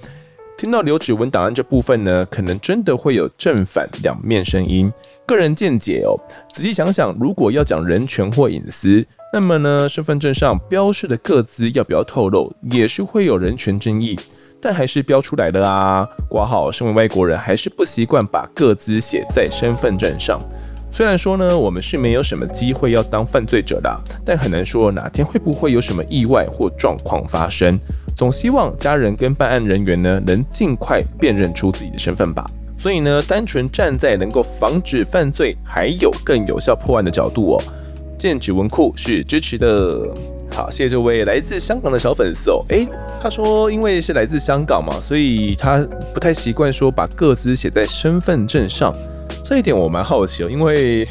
听到留指纹档案这部分呢，可能真的会有正反两面声音。个人见解哦，仔细想想，如果要讲人权或隐私，那么呢，身份证上标示的个资要不要透露，也是会有人权争议。但还是标出来了啊，挂号，身为外国人，还是不习惯把个资写在身份证上。虽然说呢，我们是没有什么机会要当犯罪者的，但很难说哪天会不会有什么意外或状况发生。总希望家人跟办案人员呢，能尽快辨认出自己的身份吧。所以呢，单纯站在能够防止犯罪，还有更有效破案的角度哦，建指纹库是支持的。好，谢谢这位来自香港的小粉丝哦。诶，他说因为是来自香港嘛，所以他不太习惯说把个资写在身份证上。这一点我蛮好奇哦，因为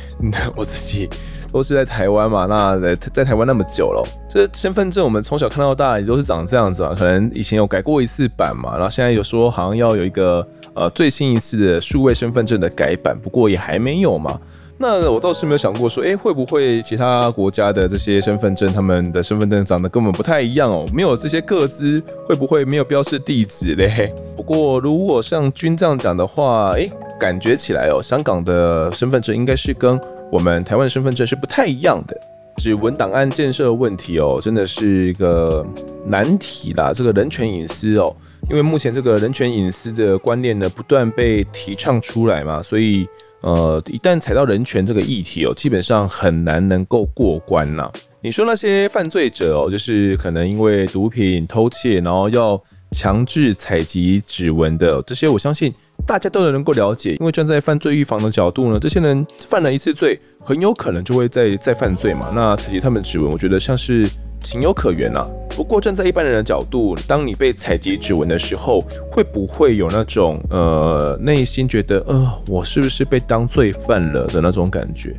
我自己。都是在台湾嘛，那在在台湾那么久了，这身份证我们从小看到大也都是长这样子嘛。可能以前有改过一次版嘛，然后现在有说好像要有一个呃最新一次的数位身份证的改版，不过也还没有嘛。那我倒是没有想过说，诶，会不会其他国家的这些身份证，他们的身份证长得根本不太一样哦，没有这些个资，会不会没有标示地址嘞？不过如果像君这样讲的话，诶，感觉起来哦，香港的身份证应该是跟。我们台湾身份证是不太一样的，指纹档案建设问题哦，真的是一个难题啦。这个人权隐私哦，因为目前这个人权隐私的观念呢，不断被提倡出来嘛，所以呃，一旦踩到人权这个议题哦，基本上很难能够过关啦。你说那些犯罪者哦，就是可能因为毒品偷窃，然后要强制采集指纹的这些，我相信。大家都能够了解，因为站在犯罪预防的角度呢，这些人犯了一次罪，很有可能就会再再犯罪嘛。那采集他们指纹，我觉得像是情有可原啊。不过站在一般人的角度，当你被采集指纹的时候，会不会有那种呃内心觉得呃我是不是被当罪犯了的那种感觉？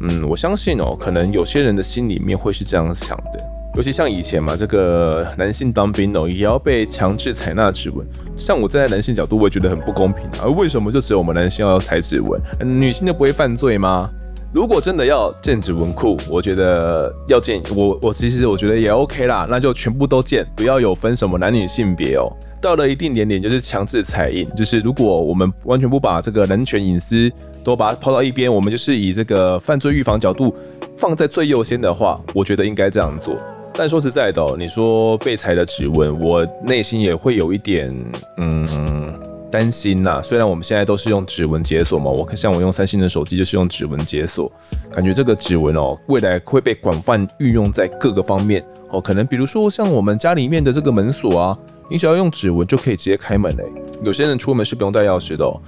嗯，我相信哦，可能有些人的心里面会是这样想的。尤其像以前嘛，这个男性当兵哦，也要被强制采纳指纹。像我站在男性角度，我也觉得很不公平啊。为什么就只有我们男性要采指纹，女性就不会犯罪吗？如果真的要建指纹库，我觉得要建，我我其实我觉得也 OK 啦，那就全部都建，不要有分什么男女性别哦。到了一定年龄，就是强制采印，就是如果我们完全不把这个人权隐私都把它抛到一边，我们就是以这个犯罪预防角度放在最优先的话，我觉得应该这样做。但说实在的，你说被采的指纹，我内心也会有一点嗯担心呐。虽然我们现在都是用指纹解锁嘛，我像我用三星的手机就是用指纹解锁，感觉这个指纹哦，未来会被广泛运用在各个方面哦。可能比如说像我们家里面的这个门锁啊，你只要用指纹就可以直接开门嘞。有些人出门是不用带钥匙的哦，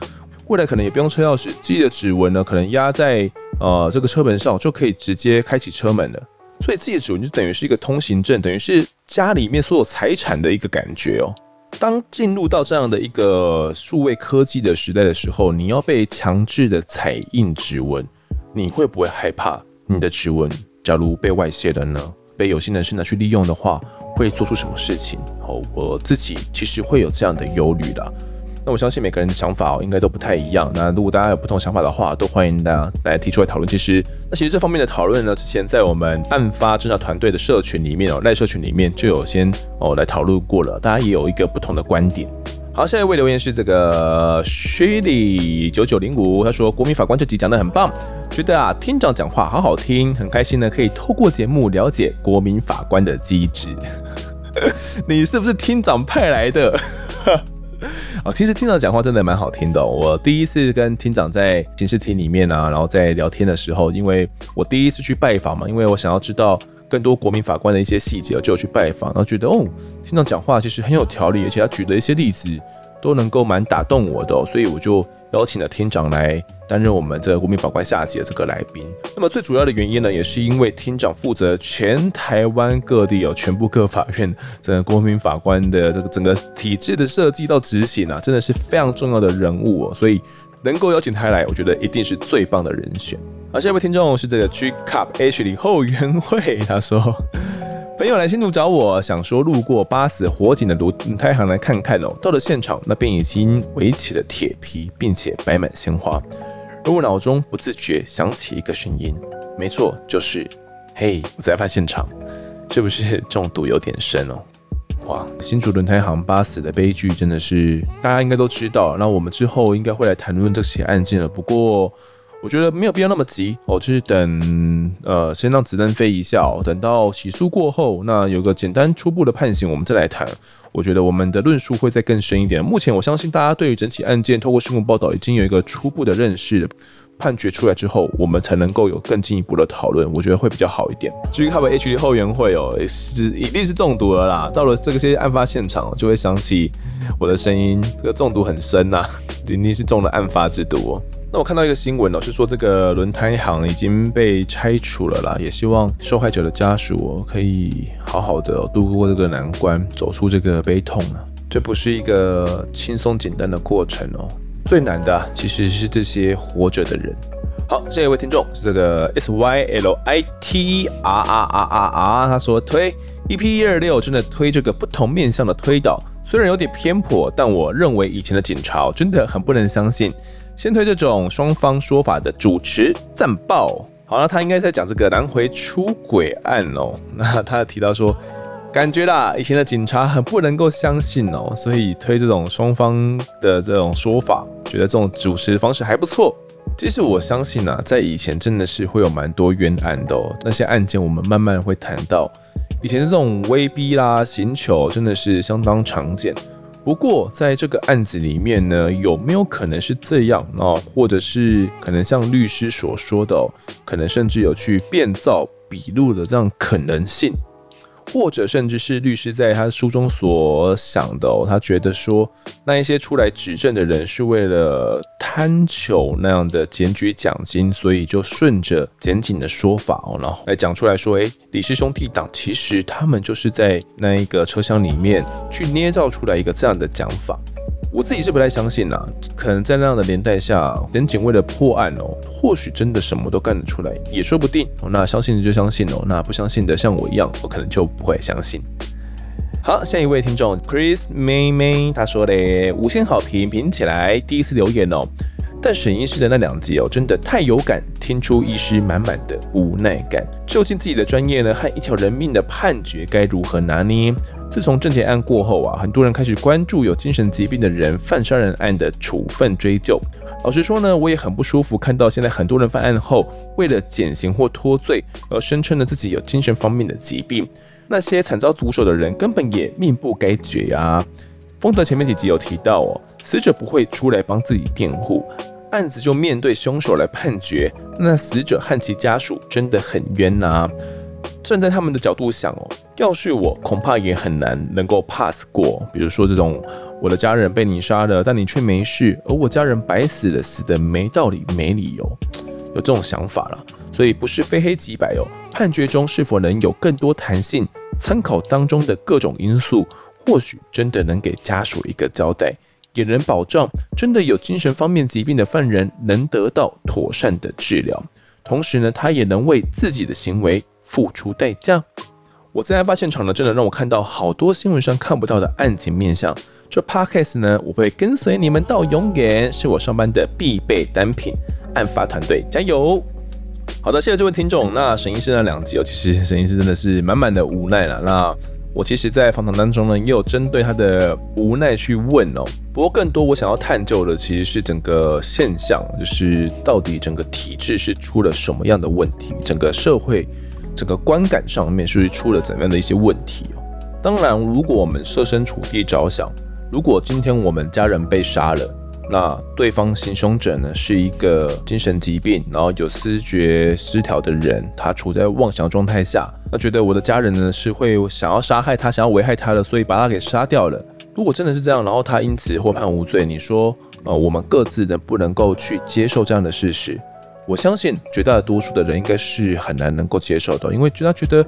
未来可能也不用车钥匙，自己的指纹呢，可能压在呃这个车门上就可以直接开启车门了。所以自己的指纹就等于是一个通行证，等于是家里面所有财产的一个感觉哦。当进入到这样的一个数位科技的时代的时候，你要被强制的采印指纹，你会不会害怕你的指纹假如被外泄了呢？被有心人士拿去利用的话，会做出什么事情？哦，我自己其实会有这样的忧虑的。那我相信每个人的想法哦，应该都不太一样。那如果大家有不同想法的话，都欢迎大家来提出来讨论。其实，那其实这方面的讨论呢，之前在我们案发侦查团队的社群里面哦，赖社群里面就有先哦来讨论过了，大家也有一个不同的观点。好，下一位留言是这个 Shelly 九九零五，他说国民法官这集讲得很棒，觉得啊厅长讲话好好听，很开心呢，可以透过节目了解国民法官的机制。你是不是厅长派来的？哦，其实厅长讲话真的蛮好听的。我第一次跟厅长在刑事庭里面啊，然后在聊天的时候，因为我第一次去拜访嘛，因为我想要知道更多国民法官的一些细节，就去拜访，然后觉得哦，厅长讲话其实很有条理，而且他举的一些例子都能够蛮打动我的，所以我就邀请了厅长来担任我们这个国民法官下集的这个来宾。那么最主要的原因呢，也是因为厅长负责全台湾各地有全部各法院整个国民法官的这个整个体制的设计到执行啊，真的是非常重要的人物哦，所以能够邀请他来，我觉得一定是最棒的人选。好，下一位听众是这个 G Cup H 里后援会，他说，朋友来新竹找我，想说路过八死火警的轮胎行来看看哦。到了现场，那边已经围起了铁皮，并且摆满鲜花。而我脑中不自觉响起一个声音，没错，就是嘿，我在案发现场，是不是中毒有点深哦？哇，新竹轮胎行八死的悲剧真的是大家应该都知道。那我们之后应该会来谈论这起案件了。不过。我觉得没有必要那么急哦，就是等呃，先让子弹飞一下，等到起诉过后，那有个简单初步的判刑，我们再来谈。我觉得我们的论述会再更深一点。目前我相信大家对于整起案件透过新闻报道已经有一个初步的认识。判决出来之后，我们才能够有更进一步的讨论，我觉得会比较好一点。至于 Cover HD 后援会哦，是一定是中毒了啦。到了这个些案发现场，就会想起我的声音，这个中毒很深呐，一定是中了案发之毒哦。那我看到一个新闻哦，是说这个轮胎行已经被拆除了啦，也希望受害者的家属可以好好的度过这个难关，走出这个悲痛啊。这不是一个轻松简单的过程哦，最难的其实是这些活着的人。好，下一位听众是这个 S Y L I T E R R R R R，他说推 EP 一二六真的推这个不同面向的推导，虽然有点偏颇，但我认为以前的警察真的很不能相信。先推这种双方说法的主持赞爆，好了，他应该在讲这个南回出轨案哦。那他提到说，感觉啦，以前的警察很不能够相信哦，所以推这种双方的这种说法，觉得这种主持方式还不错。其实我相信啊，在以前真的是会有蛮多冤案的哦，那些案件我们慢慢会谈到，以前的这种威逼啦、刑求真的是相当常见。不过，在这个案子里面呢，有没有可能是这样？那或者是可能像律师所说的，可能甚至有去变造笔录的这样可能性？或者甚至是律师在他书中所想的哦，他觉得说那一些出来指证的人是为了贪求那样的检举奖金，所以就顺着检警的说法哦，然后来讲出来说，诶，李氏兄弟党其实他们就是在那一个车厢里面去捏造出来一个这样的讲法。我自己是不太相信啦，可能在那样的年代下，检警为了破案哦，或许真的什么都干得出来，也说不定。那相信的就相信哦，那不相信的像我一样，我可能就不会相信。好，下一位听众 Chris 妹妹，她说嘞，五星好评评起来，第一次留言哦。但沈医师的那两集哦，真的太有感，听出医师满满的无奈感。究竟自己的专业呢，和一条人命的判决该如何拿捏？自从郑捷案过后啊，很多人开始关注有精神疾病的人犯杀人案的处分追究。老实说呢，我也很不舒服，看到现在很多人犯案后，为了减刑或脱罪，而声称了自己有精神方面的疾病。那些惨遭毒手的人，根本也命不该绝啊。丰德前面几集有提到哦，死者不会出来帮自己辩护。案子就面对凶手来判决，那死者和其家属真的很冤呐、站在他们的角度想哦，要是我，恐怕也很难能够 pass 过。比如说这种，我的家人被你杀了，但你却没事，而我家人白死了，死的没道理、没理由，有这种想法了。所以不是非黑即白哦。判决中是否能有更多弹性，参考当中的各种因素，或许真的能给家属一个交代。给人保障，真的有精神方面疾病的犯人能得到妥善的治疗，同时呢，他也能为自己的行为付出代价。我在案发现场呢，真的让我看到好多新闻上看不到的案情面向。这 podcast 呢，我会跟随你们到永远，是我上班的必备单品。案发团队加油！好的，谢谢这位听众。那沈医师那两集哦，其实沈医师真的是满满的无奈了。那我其实，在访谈当中呢，也有针对他的无奈去问哦。不过，更多我想要探究的，其实是整个现象，就是到底整个体制是出了什么样的问题，整个社会、整个观感上面是出了怎样的一些问题哦。当然，如果我们设身处地着想，如果今天我们家人被杀了，那对方行凶者呢，是一个精神疾病，然后有思觉失调的人，他处在妄想状态下，那觉得我的家人呢是会想要杀害他，想要危害他的，所以把他给杀掉了。如果真的是这样，然后他因此获判无罪，你说，呃，我们各自能不能够去接受这样的事实？我相信绝大多数的人应该是很难能够接受的，因为觉得觉得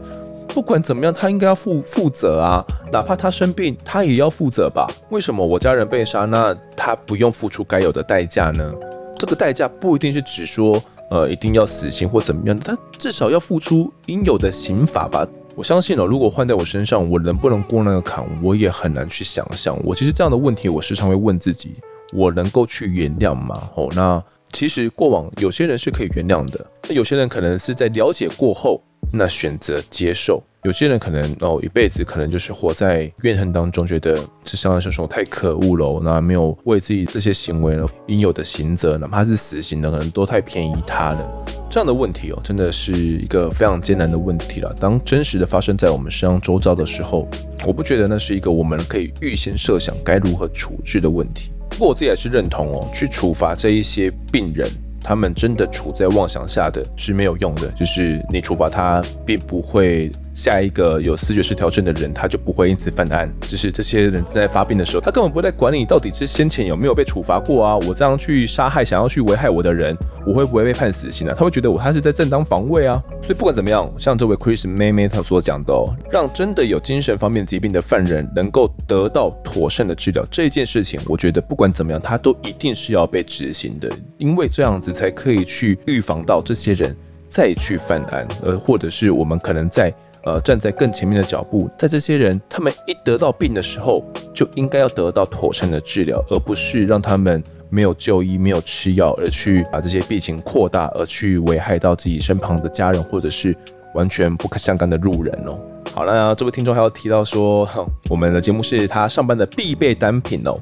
不管怎么样，他应该要负负责啊，哪怕他生病，他也要负责吧？为什么我家人被杀，那他不用付出该有的代价呢？这个代价不一定是指说，呃，一定要死刑或怎么样，他至少要付出应有的刑罚吧？我相信哦，如果换在我身上，我能不能过那个坎，我也很难去想象。我其实这样的问题，我时常会问自己：我能够去原谅吗？哦，那。其实过往有些人是可以原谅的，那有些人可能是在了解过后，那选择接受；有些人可能哦一辈子可能就是活在怨恨当中，觉得这相爱凶手太可恶了，那没有为自己这些行为呢应有的刑责，哪怕是死刑的，可能都太便宜他了。这样的问题哦，真的是一个非常艰难的问题了。当真实的发生在我们身上周遭的时候，我不觉得那是一个我们可以预先设想该如何处置的问题。不过我自己还是认同哦，去处罚这一些病人，他们真的处在妄想下的是没有用的。就是你处罚他，并不会下一个有思觉失调症的人，他就不会因此犯案。就是这些人正在发病的时候，他根本不会在管你到底是先前有没有被处罚过啊。我这样去杀害想要去危害我的人，我会不会被判死刑呢？他会觉得我他是在正当防卫啊。所以不管怎么样，像这位 Chris 妹妹她所讲的哦，让真的有精神方面疾病的犯人能够得到妥善的治疗，这件事情，我觉得不管怎么样，他都一定是要被执行的，因为这样子才可以去预防到这些人再去犯案，呃，或者是我们可能在。呃，站在更前面的脚步，在这些人他们一得到病的时候，就应该要得到妥善的治疗，而不是让他们没有就医、没有吃药，而去把这些病情扩大，而去危害到自己身旁的家人，或者是完全不可相干的路人哦。好了，这位听众还要提到说，我们的节目是他上班的必备单品哦，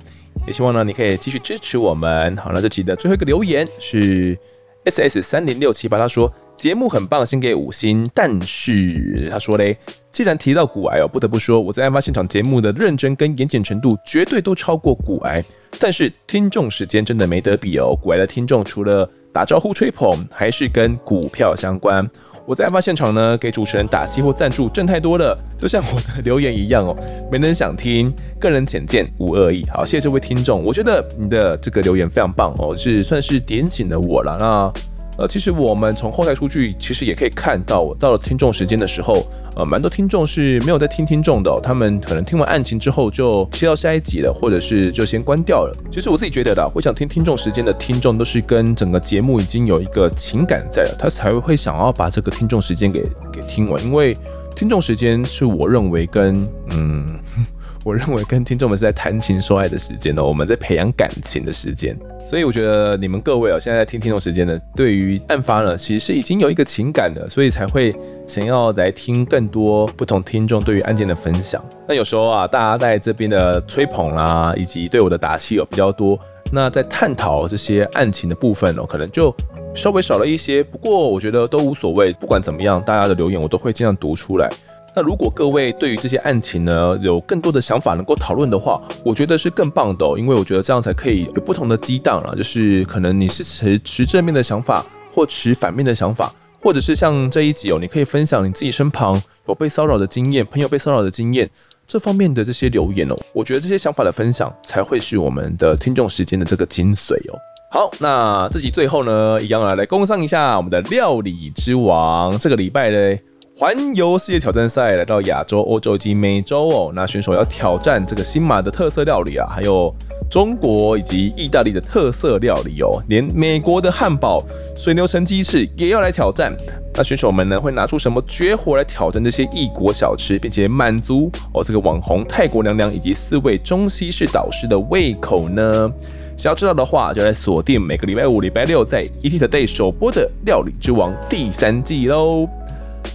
也希望呢你可以继续支持我们。好，那这期的最后一个留言是 S S 三零六七八，他说。节目很棒，先给五星。但是他说嘞，既然提到骨癌哦，不得不说我在案发现场节目的认真跟严谨程度绝对都超过骨癌。但是听众时间真的没得比哦，骨癌的听众除了打招呼吹捧，还是跟股票相关。我在案发现场呢，给主持人打气或赞助挣太多了，就像我的留言一样哦，没人想听，个人浅见无恶意。好，谢谢这位听众，我觉得你的这个留言非常棒哦，是算是点醒了我了。那。呃，其实我们从后台数据其实也可以看到，我到了听众时间的时候，呃，蛮多听众是没有在听听众的，他们可能听完案情之后就切到下一集了，或者是就先关掉了。其实我自己觉得的，会想听听众时间的听众都是跟整个节目已经有一个情感在了，他才会想要把这个听众时间给给听完，因为听众时间是我认为跟嗯。我认为跟听众们是在谈情说爱的时间呢，我们在培养感情的时间，所以我觉得你们各位啊，现在在听听众时间呢，对于案发呢，其实是已经有一个情感的，所以才会想要来听更多不同听众对于案件的分享。那有时候啊，大家在这边的吹捧啦，以及对我的打气有比较多，那在探讨这些案情的部分哦，可能就稍微少了一些。不过我觉得都无所谓，不管怎么样，大家的留言我都会尽量读出来。那如果各位对于这些案情呢，有更多的想法能够讨论的话，我觉得是更棒的哦，因为我觉得这样才可以有不同的激荡啊，就是可能你是持持正面的想法，或持反面的想法，或者是像这一集哦，你可以分享你自己身旁有被骚扰的经验，朋友被骚扰的经验，这方面的这些留言哦，我觉得这些想法的分享才会是我们的听众时间的这个精髓哦。好，那这集最后呢，一样来来工商一下我们的料理之王，这个礼拜呢。环游世界挑战赛来到亚洲、欧洲以及美洲哦，那选手要挑战这个新马的特色料理啊，还有中国以及意大利的特色料理哦，连美国的汉堡、水牛城鸡翅也要来挑战。那选手们呢，会拿出什么绝活来挑战这些异国小吃，并且满足哦这个网红泰国娘娘以及四位中西式导师的胃口呢？想要知道的话，就来锁定每个礼拜五、礼拜六在 ETtoday 首播的《料理之王》第三季喽。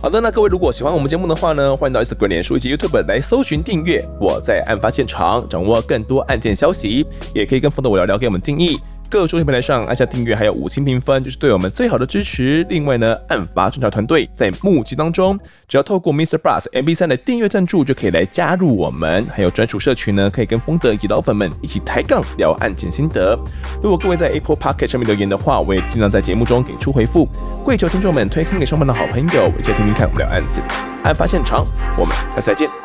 好的，那各位如果喜欢我们节目的话呢，欢迎到 Instagram、脸书以及 YouTube 来搜寻订阅。我在案发现场，掌握更多案件消息，也可以跟风的我聊聊，给我们建议。各收听平台上按下订阅，还有五星评分，就是对我们最好的支持。另外呢，案发侦查团队在募集当中，只要透过 Mr. Bus MB3 的订阅赞助，就可以来加入我们。还有专属社群呢，可以跟风的以老粉们一起抬杠聊案件心得。如果各位在 Apple Podcast 上面留言的话，我也尽量在节目中给出回复。跪求听众们推荐给上班的好朋友，一起听听看我们聊案子。案发现场，我们下次再见。